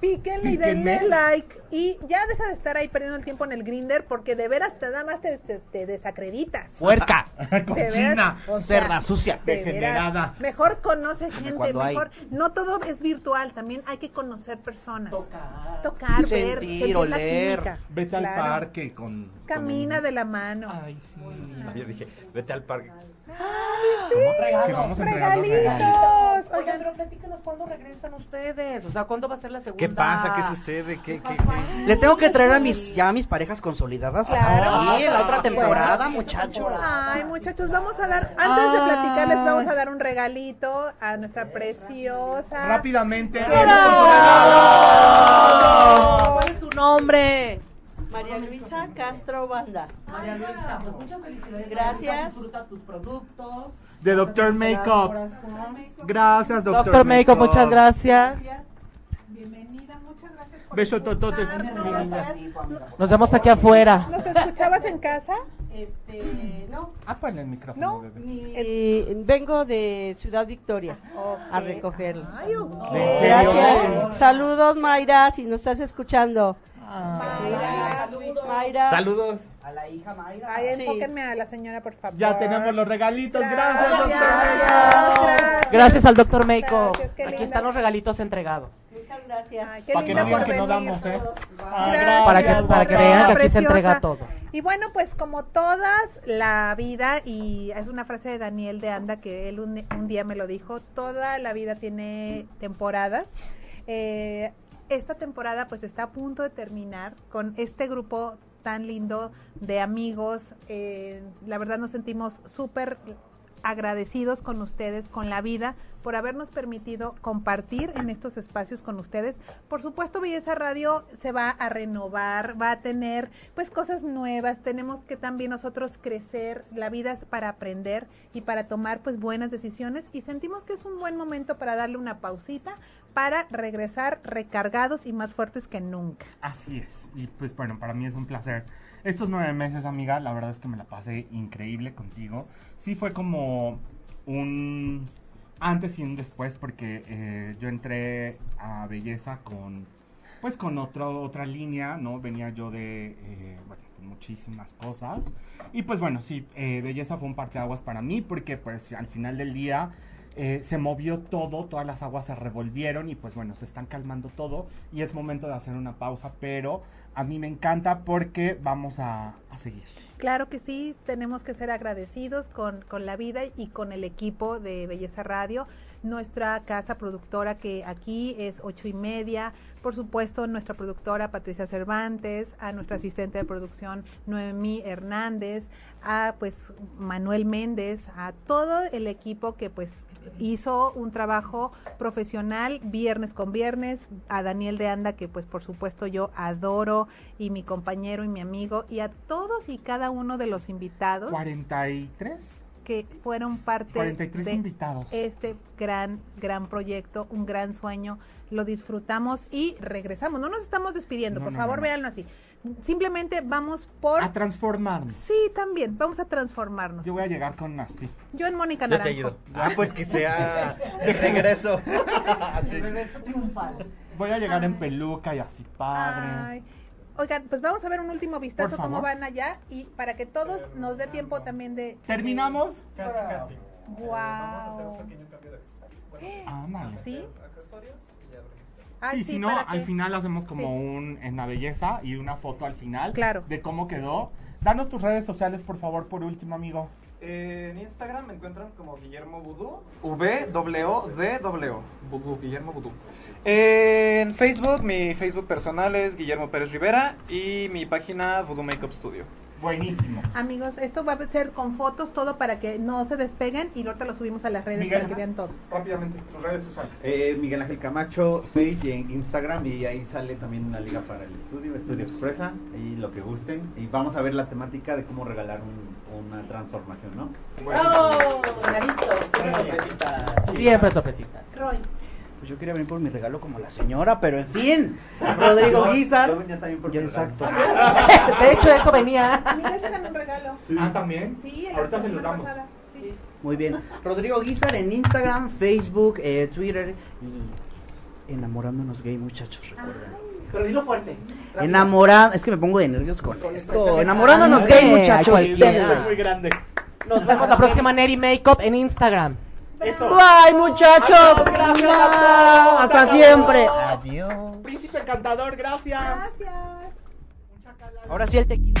Píquenle y denle like. Y ya deja de estar ahí perdiendo el tiempo en el grinder porque de veras te nada más te, te- te desacreditas. Puerca. Cochina. o sea, Cerda sucia. de veras, Degenerada. Mejor conoce gente, hay. mejor. No todo es virtual, también hay que conocer personas. Tocar. Tocar, ver, Sentir, sentir la oler. química. Vete al Claro. parque con. Camina con- de la mano. Ay, sí. Yo dije, vete al parque. Que vamos a entregar los regalos. Regalitos. Oigan, Oigan, pero platícanos cuándo regresan ustedes. O sea, ¿cuándo va a ser la segunda? ¿Qué pasa? ¿Qué sucede? ¿Qué, qué, qué? Les tengo que traer a mis ya a mis parejas consolidadas Claro. aquí en la otra temporada, muchachos. Ay, muchachos, vamos a dar, antes de platicarles, vamos a dar un regalito a nuestra preciosa. Rápidamente. ¿Cuál es su nombre? María Luisa Castro Banda. María Luisa, pues muchas felicidades. Gracias. Disfruta tus productos. De Doctor Makeup. Gracias, Doctor, Doctor Makeup, muchas gracias. Bienvenida, muchas gracias. por Beso tototes. Nos vemos aquí afuera. ¿Nos escuchabas en casa? Este, no. Ah, pon el micrófono, No. bebé. mi- vengo de Ciudad Victoria a Ok. recogerlos. Gracias. Saludos, Mayra, si nos estás escuchando. Mayra. Mayra. Saludos. A la hija Mayra. Ay, Sí. enfóquenme a la señora, por favor. Ya tenemos los regalitos. Gracias, Gracias, Doctor gracias. Gracias al Doctor qué Aquí linda. están los regalitos entregados. Muchas gracias. Ay, qué Para que no digan por que no damos, ¿eh? Ah, Gracias, Para que- para que vean que aquí se entrega todo. Y bueno, pues como todas, la vida, y es una frase de Daniel de Anda que él un, un día me lo dijo, toda la vida tiene temporadas. Eh, esta temporada pues está a punto de terminar con este grupo tan lindo de amigos. Eh, la verdad nos sentimos súper agradecidos con ustedes, con la vida, por habernos permitido compartir en estos espacios con ustedes. Por supuesto, Belleza Radio se va a renovar, va a tener pues cosas nuevas, tenemos que también nosotros crecer, la vida es para aprender y para tomar pues buenas decisiones y sentimos que es un buen momento para darle una pausita para regresar recargados y más fuertes que nunca. Así es. Y pues bueno, para mí es un placer. Estos nueve meses, amiga, la verdad es que me la pasé increíble contigo. Sí fue como un antes y un después porque eh, yo entré a Belleza con pues con otro, otra línea, ¿no? Venía yo de eh, bueno, muchísimas cosas. Y pues bueno, sí, eh, Belleza fue un parteaguas para mí porque pues al final del día eh, se movió todo, todas las aguas se revolvieron y pues bueno, se están calmando todo y es momento de hacer una pausa, pero a mí me encanta porque vamos a, a seguir. Claro que sí, tenemos que ser agradecidos con, con la vida y con el equipo de Belleza Radio, nuestra casa productora que aquí es ocho y media, por supuesto nuestra productora Patricia Cervantes, a nuestra asistente de producción Noemí Hernández, a pues Manuel Méndez, a todo el equipo que pues hizo un trabajo profesional viernes con viernes, a Daniel de Anda que pues por supuesto yo adoro y mi compañero y mi amigo y a todos y cada uno de los invitados 43, que fueron parte 43 de invitados. este gran, gran proyecto, un gran sueño. Lo disfrutamos y regresamos. No nos estamos despidiendo, No, por no, favor, no, no. véanlo así. Simplemente vamos por... A transformarnos. Sí, también, vamos a transformarnos. Yo voy a llegar con así. Yo en Mónica Yo te Naranjo. ayudo. Ah, pues que sea de regreso. Así. Voy a llegar en peluca y así padre. Ay. Oigan, pues vamos a ver un último vistazo cómo van allá y para que todos nos dé tiempo también de... ¿Terminamos? Wow. Ándale. ¿Sí? Accesorios y ya lo listo. Ay, sí, sí, si no, al final hacemos como Sí. un en la belleza y una foto al final Claro. de cómo quedó. Danos tus redes sociales, por favor, por último, amigo. Eh, en Instagram me encuentran como Guillermo Vudú. V W O D W. Vudú, Guillermo Vudú. Eh, en Facebook, mi Facebook personal es Guillermo Pérez Rivera y mi página Voodoo Makeup Studio. Buenísimo. Amigos, esto va a ser con fotos, todo para que no se despeguen y ahorita lo subimos a las redes Miguel. para que vean todo. Rápidamente, tus redes sociales. Eh, Miguel Ángel Camacho, Face y en Instagram y ahí sale también una liga para el estudio, Estudio Expresa y lo que gusten. Y vamos a ver la temática de cómo regalar un- una transformación, ¿no? Siempre sorpresita. Roy, Pues yo quería venir por mi regalo como la señora, pero en fin. Rodrigo Yo Guizar. venía también por mi exacto. De hecho, eso venía. Miguel se ganó un regalo. Ah, también. Sí, Ahorita se los damos. pasada. Sí. Muy bien. Rodrigo Guizar en Instagram, Facebook, eh, Twitter y enamorándonos gay, muchachos, recuerden. Pero dilo fuerte. Enamorando, es que me pongo de nervios con esto. Enamorándonos Ah, gay, muchachos. cualquiera. Es muy grande. Nos vemos la próxima Neri Makeup en Instagram. Eso. Bye, muchachos. Hasta siempre. Adiós. Príncipe encantador, gracias. Gracias. Ahora sí el tequila.